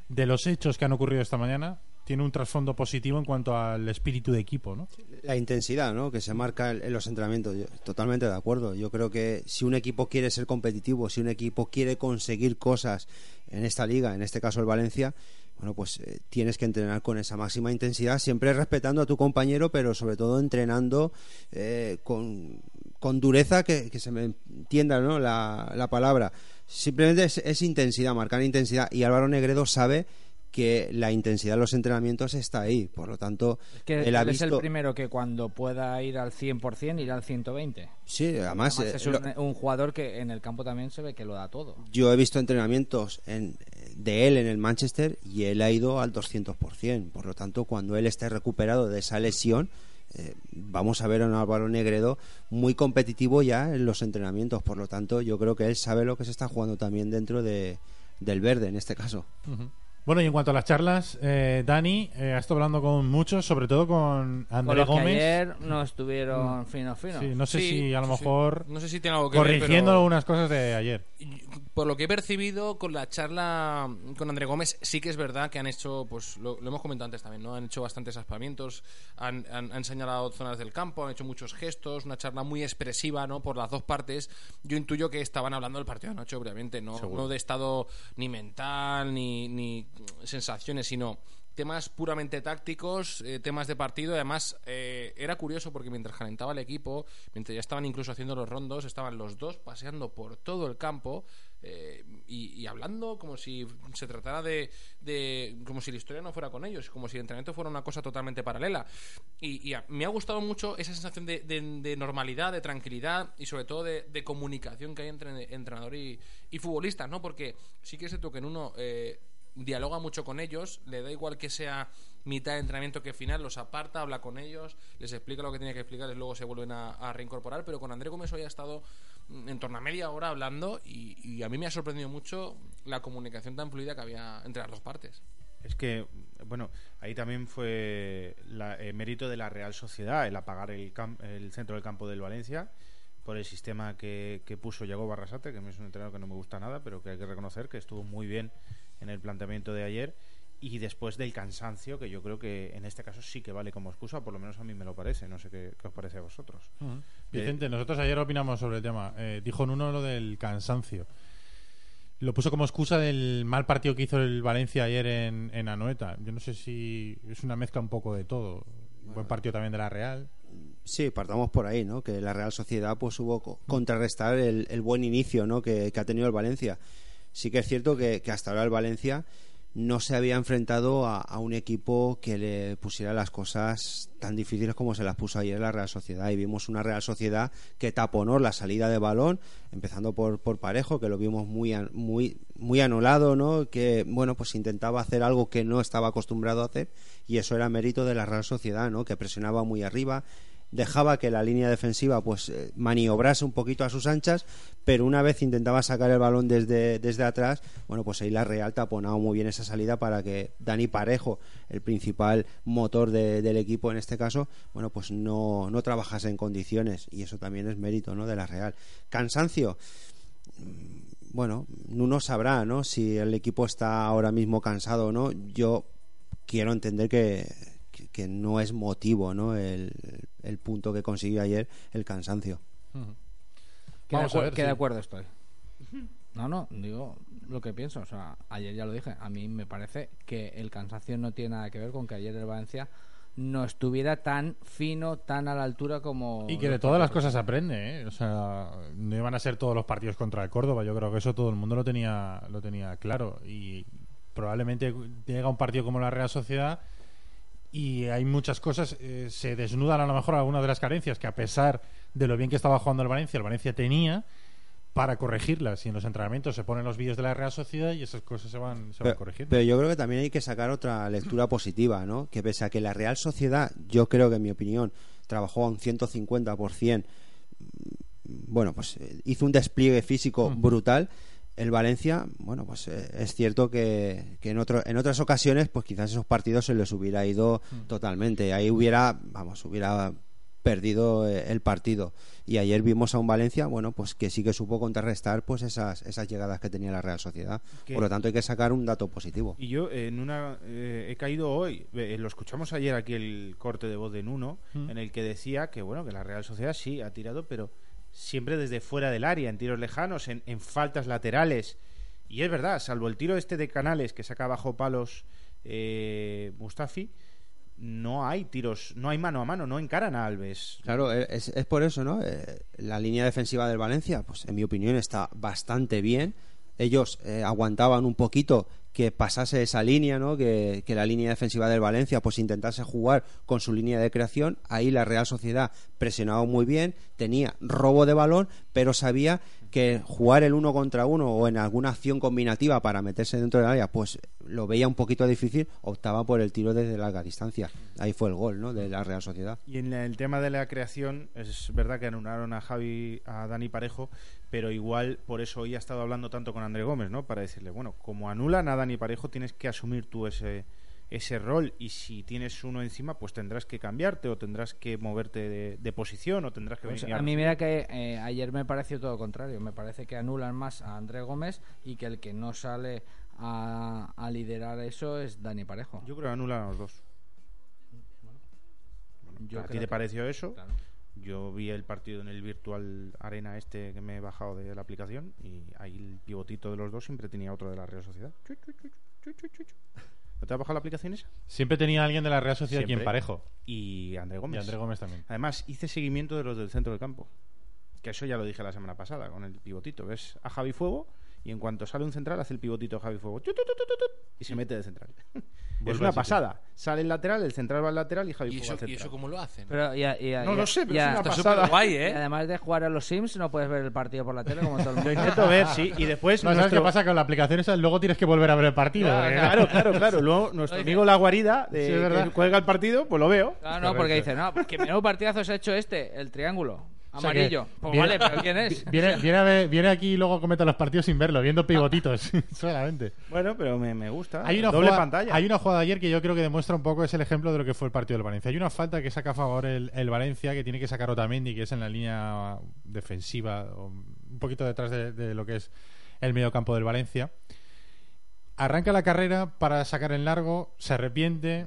de los hechos que han ocurrido esta mañana tiene un trasfondo positivo en cuanto al espíritu de equipo, ¿no? La intensidad ¿no? que se marca en los entrenamientos, yo, totalmente de acuerdo. Yo creo que si un equipo quiere ser competitivo, si un equipo quiere conseguir cosas en esta liga, en este caso el Valencia, bueno, pues eh, tienes que entrenar con esa máxima intensidad, siempre respetando a tu compañero, pero sobre todo entrenando eh, con, con dureza, que, se me entienda ¿no? la, la palabra. Simplemente es intensidad, marcar intensidad. Y Álvaro Negredo sabe que la intensidad de los entrenamientos está ahí. Por lo tanto, Que él ha es el primero que cuando pueda ir al 100% irá al 120. Sí, además, eh, es un, un jugador que en el campo también se ve que lo da todo. yo he visto entrenamientos en- de él en el Manchester y él ha ido al 200%. Por lo tanto, cuando él esté recuperado de esa lesión, eh, vamos a ver a un Álvaro Negredo muy competitivo ya en los entrenamientos. Por lo tanto, yo creo que él sabe lo que se está jugando también dentro de, del verde en este caso. Bueno, y en cuanto a las charlas, eh, Dani, eh, has estado hablando con muchos, sobre todo con Con André los que Gómez. ayer no estuvieron Mm. finos, finos. Sí, no sé Sí, si a lo sí, mejor No sé si tiene algo que ver, corrigiendo pero- algunas cosas de ayer. por lo que he percibido con la charla con André Gómez, sí que es verdad que han hecho, pues lo, lo hemos comentado antes también, ¿no? Han hecho bastantes aspamientos, han, han- han señalado zonas del campo, han hecho muchos gestos, una charla muy expresiva, ¿no? Por las dos partes. Yo intuyo que estaban hablando del partido de anoche, obviamente, no, Seguro. no de estado ni mental, ni, ni sensaciones, sino temas puramente tácticos, eh, temas de partido. Además, eh, era curioso porque mientras calentaba el equipo, mientras ya estaban incluso haciendo los rondos, estaban los dos paseando por todo el campo eh, y, hablando como si se tratara de, de- como si la historia no fuera con ellos, como si el entrenamiento fuera una cosa totalmente paralela. Y, me ha gustado mucho esa sensación de, de- de normalidad, de tranquilidad y sobre todo de, comunicación que hay entre entrenador y, y futbolista, ¿no? Porque sí que es cierto que en uno eh, dialoga mucho con ellos, le da igual que sea mitad de entrenamiento que final, los aparta, habla con ellos, les explica lo que tiene que explicar y luego se vuelven a, reincorporar, pero con André Gómez hoy ha estado mm, en torno a media hora hablando y, y a mí me ha sorprendido mucho la comunicación tan fluida que había entre las dos partes. Es que, bueno, ahí también fue la- el mérito de la Real Sociedad, el apagar el, el centro del campo del Valencia por el sistema que, que puso Yago Barrasate, que es un entrenador que no me gusta nada, pero que hay que reconocer que estuvo muy bien en el planteamiento de ayer. Y después del cansancio, que yo creo que en este caso sí que vale como excusa, por lo menos a mí me lo parece. No sé qué, qué os parece a vosotros. Eh, Vicente, nosotros ayer opinamos sobre el tema. Eh, dijo Nuno lo del cansancio. Lo puso como excusa del mal partido que hizo el Valencia ayer en, en Anoeta. Yo no sé si es una mezcla un poco de todo. Buen partido también de la Real. Sí, partamos por ahí, ¿no? Que la Real Sociedad pues hubo co- contrarrestar el, el buen inicio, ¿no? Que, que ha tenido el Valencia. Sí que es cierto que, hasta ahora el Valencia no se había enfrentado a, un equipo que le pusiera las cosas tan difíciles como se las puso ayer la Real Sociedad. Y vimos una Real Sociedad que taponó la salida de balón, empezando por, por Parejo, que lo vimos muy, muy, muy anulado, ¿no? Que, bueno, pues intentaba hacer algo que no estaba acostumbrado a hacer, y eso era mérito de la Real Sociedad, ¿no? Que presionaba muy arriba, dejaba que la línea defensiva pues eh, maniobrase un poquito a sus anchas, pero una vez intentaba sacar el balón desde, desde atrás, bueno, pues ahí la Real taponaba muy bien esa salida para que Dani Parejo, el principal motor de- del equipo en este caso, bueno, pues no, no trabajase en condiciones y eso también es mérito, ¿no? de la Real. Cansancio, mm, bueno, uno sabrá, ¿no? Si el equipo está ahora mismo cansado o no. Yo quiero entender que, que, no es motivo, ¿no? El, el punto que consiguió ayer, el cansancio. Que Vamos de, a acu- ver que si- de acuerdo estoy. No, no, digo lo que pienso. O sea, ayer ya lo dije. A mí me parece que el cansancio no tiene nada que ver con que ayer el Valencia no estuviera tan fino, tan a la altura como. Y que de todas las cosas aprende, ¿eh? O sea, no iban a ser todos los partidos contra el Córdoba. Yo creo que eso todo el mundo lo tenía, lo tenía claro. Y probablemente llega un partido como la Real Sociedad y hay muchas cosas, eh, se desnudan a lo mejor algunas de las carencias que a pesar de lo bien que estaba jugando el Valencia, el Valencia tenía para corregirlas. Y en los entrenamientos se ponen los vídeos de la Real Sociedad y esas cosas se van, se van corrigiendo. pero yo creo que también hay que sacar otra lectura positiva, ¿no? Que pese a que la Real Sociedad, yo creo que en mi opinión, trabajó a un 150%, mm, bueno, pues eh, hizo un despliegue físico brutal. El Valencia, bueno, pues eh, es cierto que, que en, otro, en otras ocasiones, pues quizás esos partidos se les hubiera ido totalmente. Ahí hubiera, vamos, hubiera perdido eh, el partido. Y ayer vimos a un Valencia, bueno, pues que sí que supo contrarrestar pues esas, esas llegadas que tenía la Real Sociedad. Por lo tanto, hay que sacar un dato positivo. Y yo en una eh, he caído hoy, eh, lo escuchamos ayer aquí el corte de voz de Nuno, Mm. en el que decía que bueno que la Real Sociedad sí ha tirado, pero siempre desde fuera del área, en tiros lejanos, en, en faltas laterales. Y es verdad, salvo el tiro este de Canales que saca bajo palos eh, Mustafi, no hay tiros, no hay mano a mano, no encaran a Alves. Claro, eh, es, es por eso, ¿no? Eh, la línea defensiva del Valencia, pues en mi opinión está bastante bien. Ellos eh, aguantaban un poquito que pasase esa línea, ¿no? Que, que la línea defensiva del Valencia pues intentase jugar con su línea de creación. Ahí la Real Sociedad presionaba muy bien, tenía robo de balón, pero sabía que jugar el uno contra uno o en alguna acción combinativa para meterse dentro del área, pues lo veía un poquito difícil, optaba por el tiro desde larga distancia. Ahí fue el gol, ¿no? De la Real Sociedad. Y en el tema de la creación, es verdad que anularon a Javi, a Dani Parejo, pero igual por eso hoy ha estado hablando tanto con André Gómez, ¿no? Para decirle, bueno, como anulan a Dani Parejo, tienes que asumir tú ese, ese rol y si tienes uno encima, pues tendrás que cambiarte o tendrás que moverte de, de posición o tendrás que Pues venir a mí mira que eh, ayer me pareció todo lo contrario. Me parece que anulan más a André Gómez y que el que no sale a, a liderar eso es Dani Parejo. Yo creo que anulan a los dos. Yo ¿A ti te que- pareció eso? Claro. Yo vi el partido en el virtual arena este que me he bajado de la aplicación y ahí el pivotito de los dos siempre tenía otro de la Real Sociedad. Chu, chu, chu, chu, chu, chu, chu. ¿No te has bajado la aplicación esa? Siempre tenía alguien de la Real Sociedad aquí en Siempre. parejo. Y André Gómez. Y André Gómez también. Además, hice seguimiento de los del centro del campo. Que eso ya lo dije la semana pasada con el pivotito. Ves a Javi Fuego y en cuanto sale un central hace el pivotito Javi Fuego. Y se mete de central. es una pasada. Sale el lateral, el central va al lateral y Javi ¿Y Fuego eso, al ¿Y central. eso cómo lo hacen? Pero y y No y lo sé, pero y es una Está pasada. súper guay, y ¿eh? además de jugar a los Sims, no puedes ver el partido por la tele como todo el mundo. Lo intento ver, sí. Y después No, ¿Sabes nuestro- qué pasa? Con la aplicación esa luego tienes que volver a ver el partido. Claro, porque- claro, claro, claro. Luego nuestro amigo La Guarida, de, Sí, es verdad. que cuelga el partido, pues lo veo. Ah, no, porque dice, no, que menudo partidazo se ha hecho este, el triángulo. O sea que Amarillo. pues viene- vale, pero ¿quién es? Viene, viene, a ver- viene aquí y luego comenta los partidos sin verlo, viendo pivotitos solamente. Bueno, pero me, me gusta. Hay una, Doble jugada, pantalla. hay una jugada ayer que yo creo que demuestra un poco, es el ejemplo de lo que fue el partido del Valencia. Hay una falta que saca a favor el, el Valencia, que tiene que sacar Otamendi, que es en la línea defensiva, o un poquito detrás de, de lo que es el medio campo del Valencia. Arranca la carrera para sacar en largo, se arrepiente,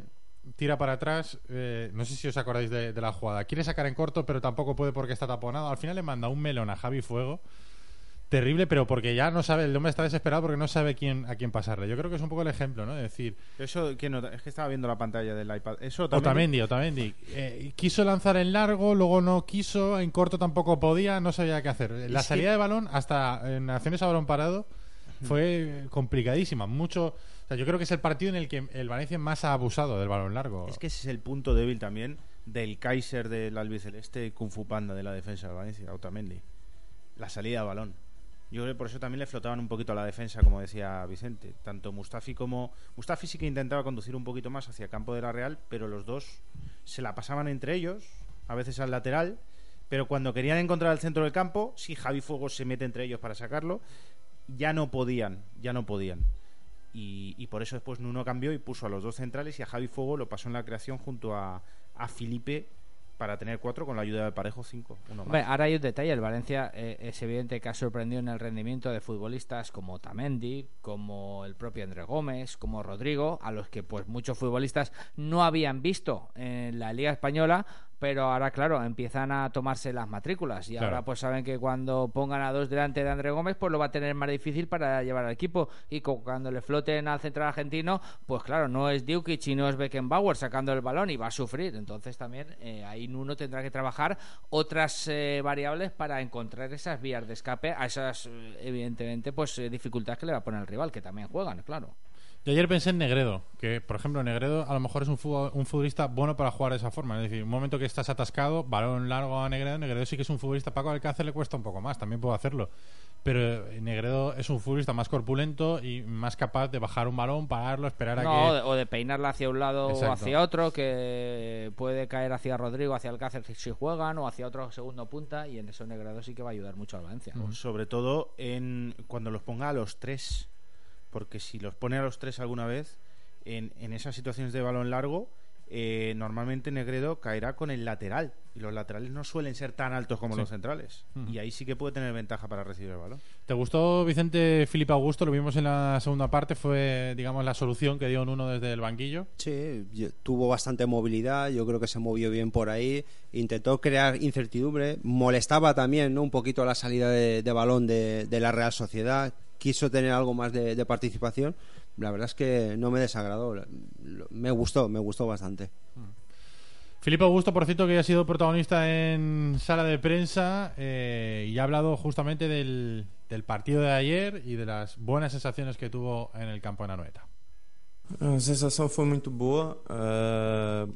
tira para atrás. eh, no sé si os acordáis de, de la jugada. Quiere sacar en corto, pero tampoco puede porque está taponado. Al final le manda un melón a Javi Fuego. Terrible, pero porque ya no sabe, el hombre está desesperado porque no sabe quién, a quién pasarle. Yo creo que es un poco el ejemplo, ¿no? Es decir, Eso, ¿quién nota? Es que estaba viendo la pantalla del iPad. Eso también. Otamendi, Otamendi. Eh, quiso lanzar en largo, luego no quiso, en corto tampoco podía, no sabía qué hacer. La que- salida de balón, hasta en acciones a balón parado, fue complicadísima. Mucho, yo creo que es el partido en el que el Valencia más ha abusado del balón largo. Es que ese es el punto débil también del Kaiser del albiceleste Kung Fu Panda de la defensa de Valencia, Otamendi. La salida de balón. Yo creo que por eso también le flotaban un poquito a la defensa, como decía Vicente. Tanto Mustafi como. Mustafi sí que intentaba conducir un poquito más hacia campo de la Real, pero los dos se la pasaban entre ellos, a veces al lateral. Pero cuando querían encontrar el centro del campo, si Javi Fuego se mete entre ellos para sacarlo, ya no podían, ya no podían. Y, y por eso después Nuno cambió y puso a los dos centrales y a Javi Fuego lo pasó en la creación junto a, a Felipe para tener cuatro con la ayuda de Parejo cinco. Uno. Hombre, ahora hay un detalle. El Valencia eh, es evidente que ha sorprendido en el rendimiento de futbolistas como Tamendi, como el propio André Gómez, como Rodrigo, a los que pues muchos futbolistas no habían visto en la Liga Española, pero ahora, claro, empiezan a tomarse las matrículas y Claro. ahora pues saben que cuando pongan a dos delante de André Gómez, pues lo va a tener más difícil para llevar al equipo y cuando le floten al central argentino, pues claro, no es Dukic y no es Beckenbauer sacando el balón y va a sufrir. Entonces también eh, ahí Nuno tendrá que trabajar otras eh, variables para encontrar esas vías de escape a esas, eh, evidentemente, pues eh, dificultades que le va a poner el rival, que también juegan, claro. Yo ayer pensé en Negredo, que por ejemplo Negredo a lo mejor es un, fútbol- un futbolista bueno para jugar de esa forma. Es decir, un momento que estás atascado, balón largo a Negredo, Negredo sí que es un futbolista. Paco Alcácer le cuesta un poco más, también puedo hacerlo. Pero eh, Negredo es un futbolista más corpulento y más capaz de bajar un balón, pararlo, esperar a No, que... o de- o de peinarla hacia un lado o hacia otro, que puede caer hacia Rodrigo, hacia Alcácer si- si juegan, o hacia otro segundo punta, y en eso Negredo sí que va a ayudar mucho al Valencia. Sobre todo en cuando los ponga a los tres. Porque si los pone a los tres alguna vez, en, en esas situaciones de balón largo, eh, normalmente Negredo caerá con el lateral. Y los laterales no suelen ser tan altos como Sí. los centrales. Y ahí sí que puede tener ventaja para recibir el balón. ¿Te gustó Vicente Felipe Augusto? Lo vimos en la segunda parte, fue digamos la solución que dio en uno desde el banquillo. Sí, tuvo bastante movilidad, yo creo que se movió bien por ahí, intentó crear incertidumbre, molestaba también ¿no? un poquito la salida de, de balón de, de la Real Sociedad, quiso tener algo más de, de participación, la verdad es que no me desagradó, me gustó, me gustó bastante. Felipe Augusto, por cierto, que ha sido protagonista en sala de prensa eh, y ha hablado justamente del, del partido de ayer y de las buenas sensaciones que tuvo en el campo de Anoeta. A sensação foi muito boa. eh,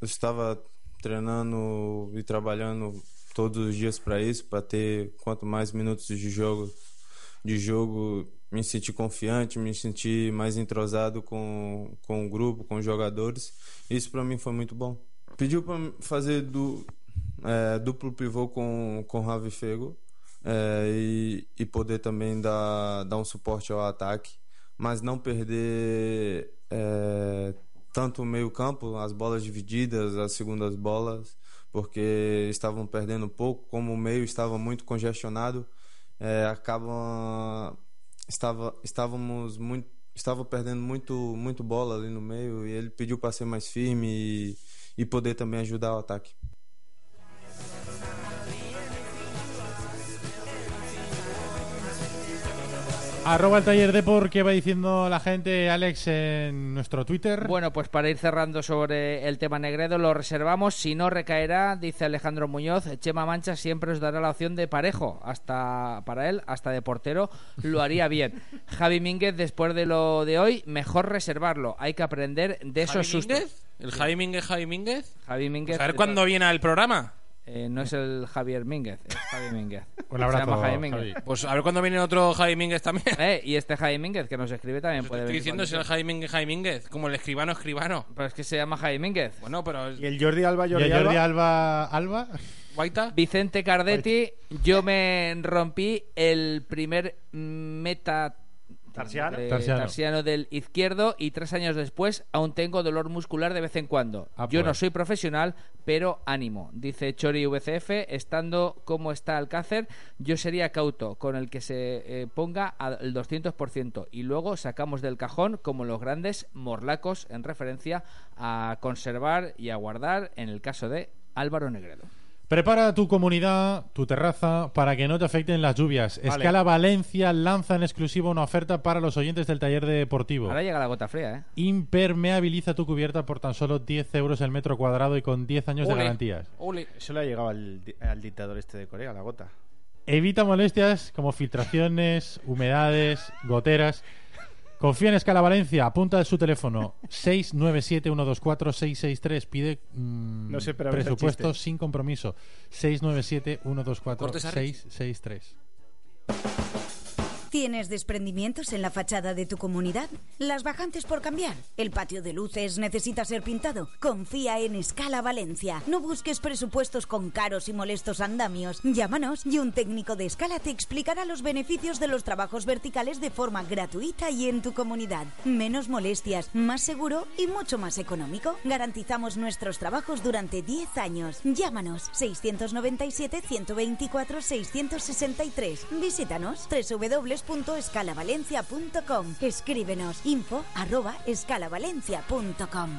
eu estava treinando e trabalhando todos os dias para isso, para ter quanto mais minutos de jogo, de jogo, me sentir confiante, me sentir mais entrosado com, com o grupo, com os jogadores. Isso para mim foi muito bom. Pediu para fazer eh, duplo pivô com com Ravi Fego eh, e, e poder também dar, dar um suporte ao ataque mas não perder é, tanto o meio-campo, as bolas divididas, as segundas bolas, porque estavam perdendo pouco, como o meio estava muito congestionado, é, acabam estava estávamos muito estava perdendo muito muito bola ali no meio e ele pediu para ser mais firme e, e poder também ajudar o ataque. Arroba el taller de por que va diciendo la gente, Alex, en nuestro Twitter. Bueno, pues para ir cerrando sobre el tema Negredo, lo reservamos. Si no recaerá, dice Alejandro Muñoz, Chema Mancha siempre os dará la opción de parejo. Hasta para él, hasta de portero, lo haría bien. Javi Mínguez, después de lo de hoy, mejor reservarlo. Hay que aprender de esos ¿Javi sustos. Mínguez? ¿El Javi Mínguez, Javi Mínguez? Javi Mínguez. Pues a ver cuándo viene al programa. Eh, no es el Javier Mínguez, es Javi Mínguez. Un Se abrazo, llama Javi Mínguez. Javi. Pues a ver cuándo viene otro Javi Mínguez también. Eh, y este Javi Mínguez que nos escribe también puede Estoy venir diciendo es cuando el quiera. Javi Mínguez, Javi Mínguez, como el escribano escribano. Pero es que se llama Javi Mínguez. Bueno, pero Y el Jordi Alba, Y Jordi, a Jordi Alba. Alba, Alba. Guaita. Vicente Cardetti, yo me rompí el primer meta Tarsiano. Tarsiano. tarsiano del izquierdo y tres años después aún tengo dolor muscular de vez en cuando. Ah, yo pues. no soy profesional, pero ánimo. Dice Chori VCF, estando como está Alcácer, yo sería cauto con el que se eh, ponga al 200% y luego sacamos del cajón como los grandes morlacos en referencia a conservar y a guardar en el caso de Álvaro Negredo. Prepara tu comunidad, tu terraza, para que no te afecten las lluvias. Vale. Escala Valencia lanza en exclusiva una oferta para los oyentes del taller deportivo. Ahora llega la gota fría, ¿eh? Impermeabiliza tu cubierta por tan solo 10 euros el metro cuadrado y con 10 años de garantías. Ole. Eso le ha llegado al dictador este de Corea, la gota. Evita molestias como filtraciones, humedades, goteras. Confía en Escala Valencia. Apunta su teléfono 697-124-663. Pide mm, No el presupuesto sin compromiso. Cortes a Rich. 697-124-663. ¿Tienes desprendimientos en la fachada de tu comunidad? ¿Las bajantes por cambiar? ¿El patio de luces necesita ser pintado? Confía en Escala Valencia. No busques presupuestos con caros y molestos andamios. Llámanos y un técnico de Escala te explicará los beneficios de los trabajos verticales de forma gratuita y en tu comunidad. Menos molestias, más seguro y mucho más económico. Garantizamos nuestros trabajos durante 10 años. Llámanos 697-124-663. Visítanos www.escalavalencia.com. Escríbenos info arroba escalavalencia.com.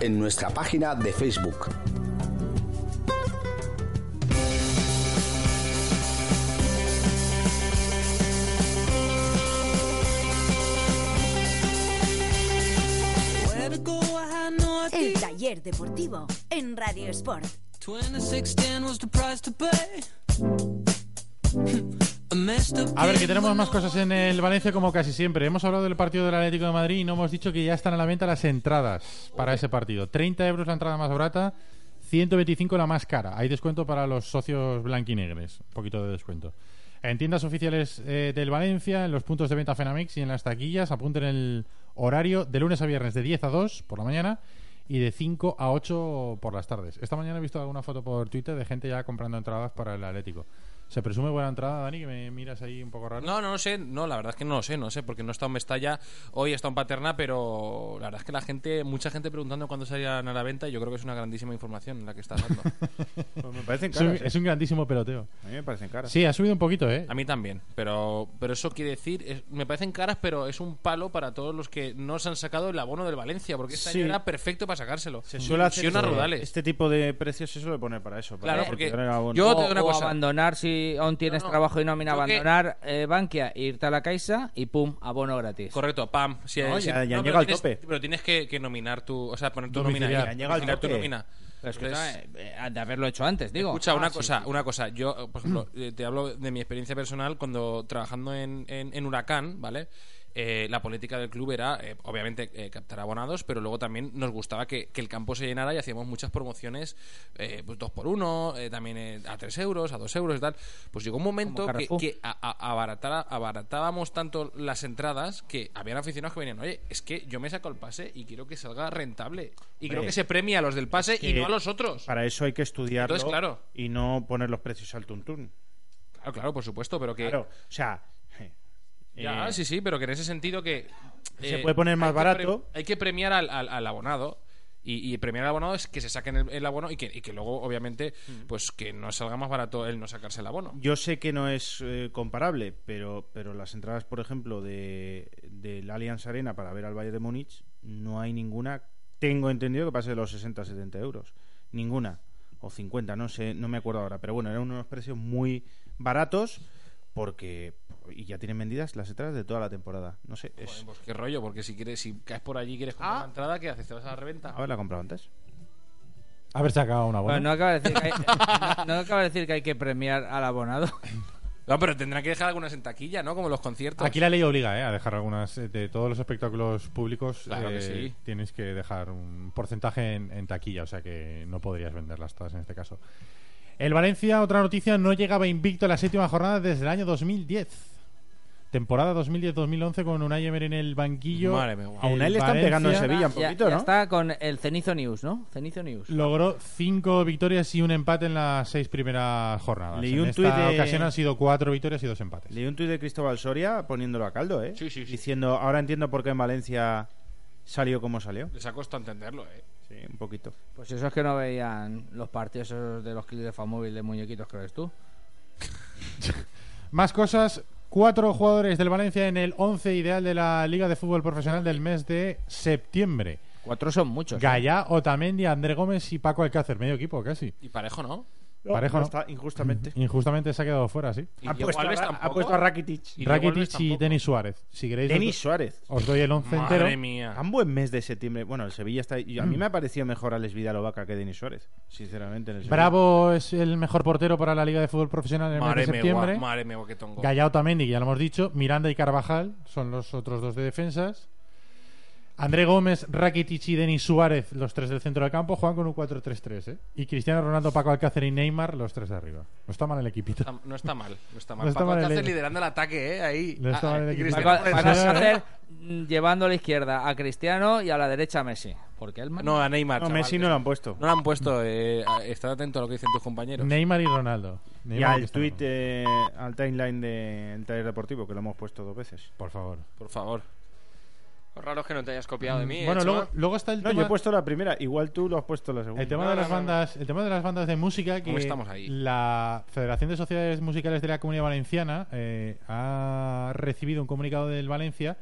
en nuestra página de Facebook. El taller deportivo en Radio Sport. 2610 was the price to pay. A ver, que tenemos más cosas en el Valencia como casi siempre. Hemos hablado del partido del Atlético de Madrid y no hemos dicho que ya están a la venta las entradas para ese partido. 30 euros la entrada más barata, 125 la más cara. Hay descuento para los socios blanquinegres, un poquito de descuento. En tiendas oficiales eh, del Valencia, en los puntos de venta Fenamix y en las taquillas, apunten el horario de lunes a viernes de 10 a 2 por la mañana y de 5 a 8 por las tardes. Esta mañana he visto alguna foto por Twitter de gente ya comprando entradas para el Atlético. ¿Se presume buena entrada, Dani? Que me miras ahí un poco raro. No, no lo sé, no, la verdad es que no lo sé, no sé, porque no he estado en Mestalla, hoy he estado en Paterna, pero la verdad es que la gente, mucha gente preguntando cuándo salían a la venta y yo creo que es una grandísima información la que estás dando. Pues me parecen Es un, caras. ¿eh? es un grandísimo peloteo. A mí me parecen caras. Sí, ha subido un poquito, ¿eh? A mí también, pero, pero eso quiere decir, es- me parecen caras, pero es un palo para todos los que no se han sacado el abono del Valencia, porque este Sí. año era perfecto para sacárselo. Se suele hacer Ilusiona este- Rudales. Este tipo de precios se suele poner para eso. para Claro, porque tener abono. yo te digo una o cosa. abandonar si aún tienes No, no. trabajo y nómina, Creo que- abandonar eh, Bankia, irte a la Caixa y pum, abono gratis. Correcto, pam. Si, No, si- ya- ya han pero llegado al tienes- tope. Pero tienes que, que nominar tu. O sea, poner tu nómina. Ya han llegado al domiciliar tu tope. nómina. Pero es que, Entonces, eh, de haberlo hecho antes, digo. Escucha, Ah, una sí, cosa, sí. una cosa. Yo, eh, por ejemplo, eh, te hablo de mi experiencia personal cuando trabajando en, en, en Huracán, ¿vale? Eh, la política del club era, eh, obviamente, eh, captar abonados, pero luego también nos gustaba que, que el campo se llenara y hacíamos muchas promociones, eh, pues dos por uno, también a tres euros, a dos euros y tal. Pues llegó un momento que, que a- a- abaratara- abaratábamos tanto las entradas que habían aficionados que venían, oye, es que yo me saco el pase y quiero que salga rentable. Y creo que se premia a los del pase y que no a los otros. Para eso hay que estudiarlo Entonces, claro. y no poner los precios al tuntún. Claro, claro, por supuesto, pero que... Claro, o sea, Ya, eh, sí, sí, pero que en ese sentido que... Se eh, puede poner más hay que barato. hay que premiar al, al- al abonado. Y, y premiar al abonado es que se saquen el, el abono y que, y que luego, obviamente, Mm. pues que no salga más barato el no sacarse el abono. Yo sé que no es eh, comparable, pero, pero las entradas, por ejemplo, de del Allianz Arena para ver al Bayern de Múnich, no hay ninguna, tengo entendido que pase de los 60-70 euros. Ninguna. O 50, no sé, no me acuerdo ahora. Pero bueno, eran unos precios muy baratos porque... Y ya tienen vendidas las entradas de toda la temporada. No sé, es... Joder, pues qué rollo, porque si quieres, si caes por allí y quieres comprar Ah. una entrada, ¿qué haces? ¿Te vas a la reventa? Haberla comprado antes. Haber sacado una buena. Bueno, no acaba de decir que hay, no, no acaba de decir que hay que premiar al abonado. No, pero tendrán que dejar algunas en taquilla, ¿no? Como los conciertos. Aquí la ley obliga ¿eh? a dejar algunas eh, de todos los espectáculos públicos. Claro que eh, sí. Tienes que dejar un porcentaje en, en taquilla, o sea que no podrías venderlas todas en este caso. El Valencia, otra noticia, no llegaba invicto a la séptima jornada desde el año 2010. Temporada 2010-2011 con Unai Emery en el banquillo. Madre mía, A Unai le están pegando en Sevilla un poquito, ya ¿no? está con el Cenizo News, ¿no? Cenizo News. Logró cinco victorias y un empate en las seis primeras jornadas. Leí en un esta tuit de- ocasión han sido cuatro victorias y dos empates. Leí un tuit de Cristóbal Soria poniéndolo a caldo, ¿eh? Sí, sí, sí. Diciendo, ahora entiendo por qué en Valencia salió como salió. Les ha costado entenderlo, ¿eh? Sí, un poquito. Pues eso es que no veían los partidos esos de los clips de Famóvil de muñequitos que ves tú. Más cosas. Cuatro jugadores del Valencia en el 11 ideal de la Liga de Fútbol Profesional del mes de septiembre. Cuatro son muchos. ¿eh? Gallá, Otamendi, André Gómez y Paco Alcácer. Medio equipo, casi. Y parejo, ¿no? Parejo, no está, injustamente. Injustamente se ha quedado fuera, sí. Ha puesto, a, ha puesto a Rakitic. Y Rakitic y. Denis Suárez. Si queréis, Denis os, Suárez. os doy el once entero. Madre mía. Tan buen mes de septiembre. Bueno, el Sevilla está. A mí Mm. me ha parecido mejor Alex Vidal Ovaca que Denis Suárez. Sinceramente, en el Sevilla. Bravo es el mejor portero para la Liga de Fútbol Profesional en el mes Madre de mía, septiembre. Otamendi, que ya lo hemos dicho. Miranda y Carvajal son los otros dos de defensas. André Gómez, Rakitic y Denis Suárez, los tres del centro del campo, juegan con un 4-3-3. ¿eh? Y Cristiano Ronaldo, Paco Alcácer y Neymar, los tres de arriba. No está mal el equipito. Está- No está mal, no está mal. No está Paco mal el- Alcácer liderando el ataque, ¿eh? Ahí. No está Ah, mal el equipo. Paco. Alcácer, mm, llevando a la izquierda a Cristiano y a la derecha a Messi. ¿Por qué el man? No, a Neymar. No, chaval. Messi no lo han puesto. No lo han puesto. Eh, estad atento a lo que dicen tus compañeros. Neymar y Ronaldo. Y Neymar y al tweet, eh, al timeline del taller deportivo, que lo hemos puesto dos veces. Por favor. Por favor. Raro es que no te hayas copiado de mí. ¿eh, Bueno, luego, luego está el No, tema, yo he puesto la primera. Igual tú lo has puesto la segunda. el tema No, de no, las no, no. bandas, el tema de las bandas de música que ¿Cómo estamos ahí? la Federación de Sociedades Musicales de la Comunidad Valenciana eh, ha recibido un comunicado del Valencia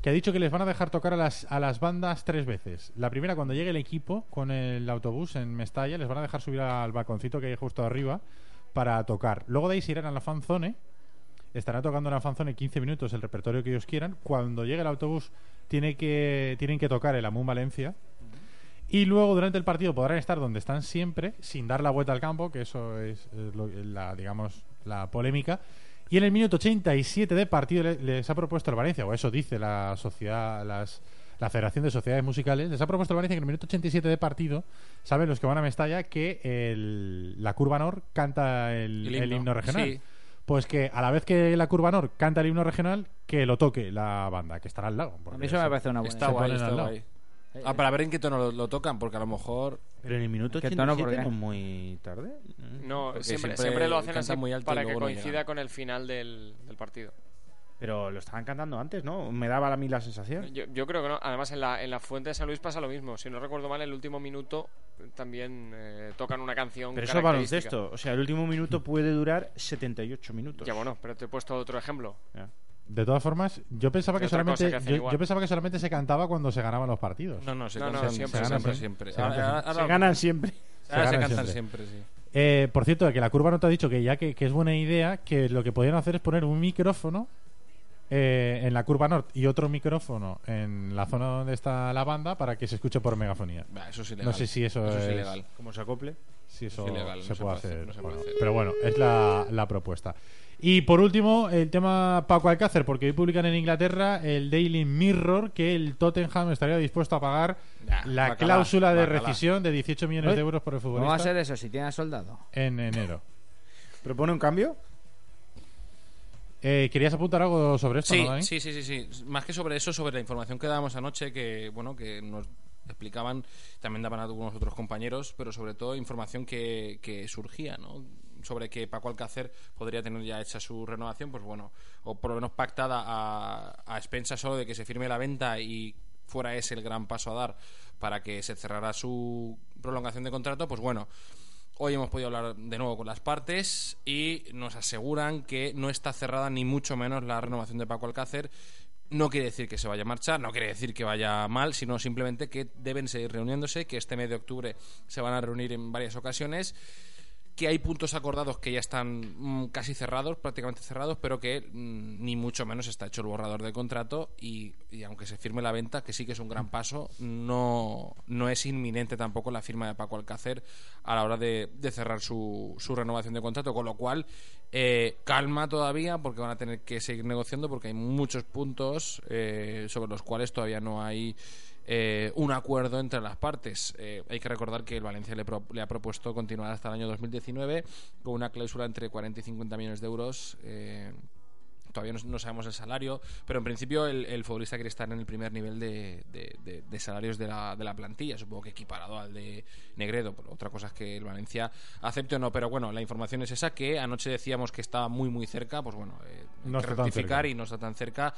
que ha dicho que les van a dejar tocar a las, a las bandas tres veces. La primera cuando llegue el equipo con el autobús en Mestalla, les van a dejar subir al balconcito que hay justo arriba para tocar. Luego de ahí se irán a la fanzone, estarán tocando en la fanzone 15 minutos el repertorio que ellos quieran. Cuando llegue el autobús tiene que, tienen que tocar el Amun Valencia. Y luego durante el partido podrán estar donde están siempre, sin dar la vuelta al campo, que eso es, lo- la, digamos, la polémica. Y en el minuto 87 de partido le- les ha propuesto el Valencia, o eso dice la sociedad, las, la Federación de Sociedades Musicales, les ha propuesto el Valencia que en el minuto 87 de partido, saben los que van a Mestalla, que el- la Curva Nor canta el, El el himno, himno regional. sí. Pues que a la vez que la Curva Nor canta el himno regional, que lo toque la banda, que estará al lado. A mí eso me parece una buena Está guay, está al lado. guay. Ah, para ver en qué tono lo, lo tocan, porque a lo mejor. Pero en el minuto ¿Qué tono, 87 por qué? no es muy tarde. No, siempre, siempre siempre lo hacen así muy alto y para que coincida llegan. con el final del, del partido. Pero lo estaban cantando antes, ¿no? Me daba a mí la sensación. Yo, yo creo que no. Además, en la, en la Fuente de San Luis pasa lo mismo. Si no recuerdo mal, el último minuto también eh, tocan una canción. Pero eso es baloncesto. O sea, el último minuto puede durar 78 minutos. Ya bueno, pero te he puesto otro ejemplo. Ya. De todas formas, yo pensaba ¿Qué que solamente que yo, pensaba que solamente se cantaba cuando se ganaban los partidos. No, no, se No, siempre, se ganan siempre. siempre. Se ganan Se ahora- ganan siempre. se ganan cantan siempre. siempre, sí. Eh, por cierto, que la curva no te ha dicho que ya que, que es buena idea, que lo que podían hacer es poner un micrófono eh, en la curva norte y otro micrófono en la zona donde está la banda para que se escuche por megafonía. Bah, eso es ilegal. No sé si eso, Eso es es, ilegal. Como se acople. si eso Es ilegal, se no puede hacer, hacer. no se o puede no. hacer. Pero bueno, es la, la propuesta. Y por último, el tema Paco Alcácer, porque hoy publican en Inglaterra el Daily Mirror que el Tottenham estaría dispuesto a pagar Nah, la bacalá, cláusula de bacalá. rescisión de 18 millones de euros por el ¿Cómo va a futbolista ser eso si tiene a soldado? en enero. ¿Propone un cambio? Eh, ¿Querías apuntar algo sobre esto, Sí, no, Dani? sí, sí, sí, sí. Más que sobre eso, sobre la información que dábamos anoche, que bueno, que nos explicaban, también daban algunos otros compañeros, pero sobre todo información que, que surgía, ¿no? Sobre que Paco Alcácer podría tener ya hecha su renovación, pues bueno, o por lo menos pactada a, a expensas solo de que se firme la venta y fuera ese el gran paso a dar para que se cerrara su prolongación de contrato, pues bueno, Hoy hemos podido hablar de nuevo con las partes y nos aseguran que no está cerrada ni mucho menos la renovación de Paco Alcácer. No quiere decir que se vaya a marchar, no quiere decir que vaya mal, sino simplemente que deben seguir reuniéndose, que este mes de octubre se van a reunir en varias ocasiones, que hay puntos acordados que ya están mm, casi cerrados, prácticamente cerrados, pero que mm, ni mucho menos está hecho el borrador de contrato y, y aunque se firme la venta, que sí que es un gran paso, no, no es inminente tampoco la firma de Paco Alcácer a la hora de, de cerrar su, su renovación de contrato, con lo cual eh, calma todavía porque van a tener que seguir negociando porque hay muchos puntos eh, sobre los cuales todavía no hay eh, un acuerdo entre las partes. Eh, hay que recordar que el Valencia le, pro- le ha propuesto continuar hasta el año 2019 con una cláusula entre 40 y 50 millones de euros. eh, todavía no, no sabemos el salario, pero en principio el, el futbolista quiere estar en el primer nivel de, de- de- de salarios de la, de la plantilla, supongo que equiparado al de Negredo, otra cosa es que el Valencia acepte o no, pero bueno, la información es esa, que anoche decíamos que estaba muy muy cerca, pues bueno, eh, No rectificar y no está tan cerca.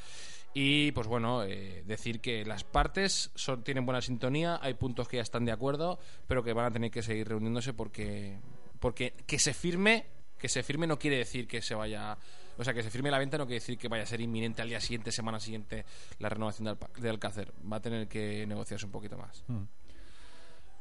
Y pues bueno, eh, decir que las partes tienen buena sintonía, hay puntos que ya están de acuerdo, pero que van a tener que seguir reuniéndose porque, porque que se firme, que se firme no quiere decir que se vaya, o sea, que se firme la venta no quiere decir que vaya a ser inminente al día siguiente, semana siguiente, la renovación de, de Alcácer. Va a tener que negociarse un poquito más. Mm.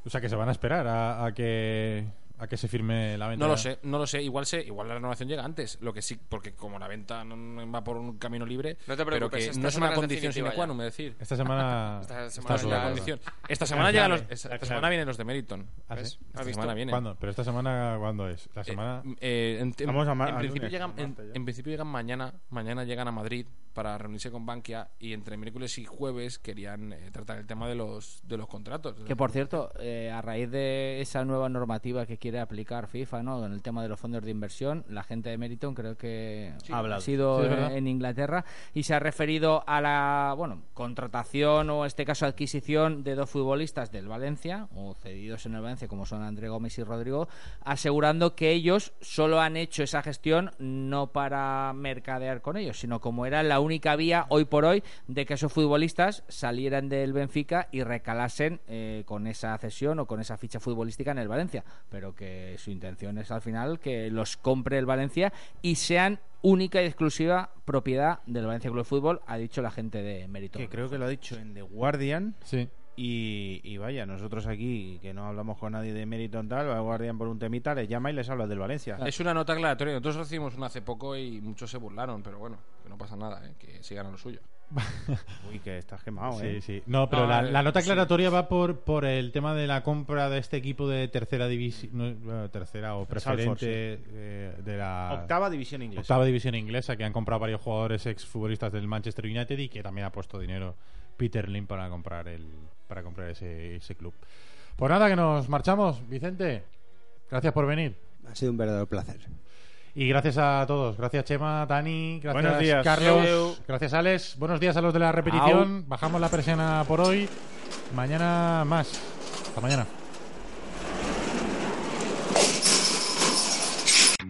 O sea que se van a esperar a, a que a que se firme la venta. No lo sé, no lo sé. Igual se, igual la renovación llega antes. Lo que sí, porque como la venta no- va por un camino libre, No te pero preocupes, que esta no es una es condición sine qua non, es decir. Esta semana Esta semana es la claro. condición. Esta semana llegan los, esta, esta semana vienen los de Meriton. ¿Ah, sí? Esta semana vienen. ¿Cuándo? Pero esta semana ¿cuándo es? La semana Eh, en, en- Vamos a en principio lunes, llegan, en, en principio llegan mañana. Mañana llegan a Madrid para reunirse con Bankia y entre miércoles y jueves querían eh, tratar el tema de los de los contratos. Que por cierto, eh, a raíz de esa nueva normativa que quiere aplicar FIFA, ¿no? En el tema de los fondos de inversión, la gente de Meriton creo que Sí. ha sido Sí, en Inglaterra y se ha referido a la, bueno, contratación o en este caso adquisición de dos futbolistas del Valencia o cedidos en el Valencia como son André Gómez y Rodrigo, asegurando que ellos solo han hecho esa gestión no para mercadear con ellos, sino como era la única vía hoy por hoy de que esos futbolistas salieran del Benfica y recalasen eh, con esa cesión o con esa ficha futbolística en el Valencia, pero que su intención es al final que los compre el Valencia y sean única y exclusiva propiedad del Valencia Club de Fútbol, ha dicho la gente de Mérito. Que creo que lo ha dicho en The Guardian. Sí. Y, y vaya, nosotros aquí, que no hablamos con nadie de mérito en tal, va a Guardian por un temita, les llama y les habla del Valencia. Es una nota aclaratoria. Nosotros recibimos una hace poco y muchos se burlaron, pero bueno, que no pasa nada, ¿eh? que sigan a lo suyo. Uy, que estás quemado, Sí, ¿eh? sí. No, pero No, la, la nota sí. aclaratoria va por, por el tema de la compra de este equipo de tercera división, no, bueno, tercera o preferente eh, de la Octava división inglesa. octava división inglesa, que han comprado varios jugadores exfutbolistas del Manchester United y que también ha puesto dinero Peter Lim para comprar el para comprar ese, ese club. Pues nada, que nos marchamos, Vicente. Gracias por venir. Ha sido un verdadero placer. Y gracias a todos. Gracias, Chema, Dani. Gracias, Buenos días. Carlos. Gracias, Alex. Buenos días a los de la repetición. Bajamos la persiana por hoy. Mañana más. Hasta mañana.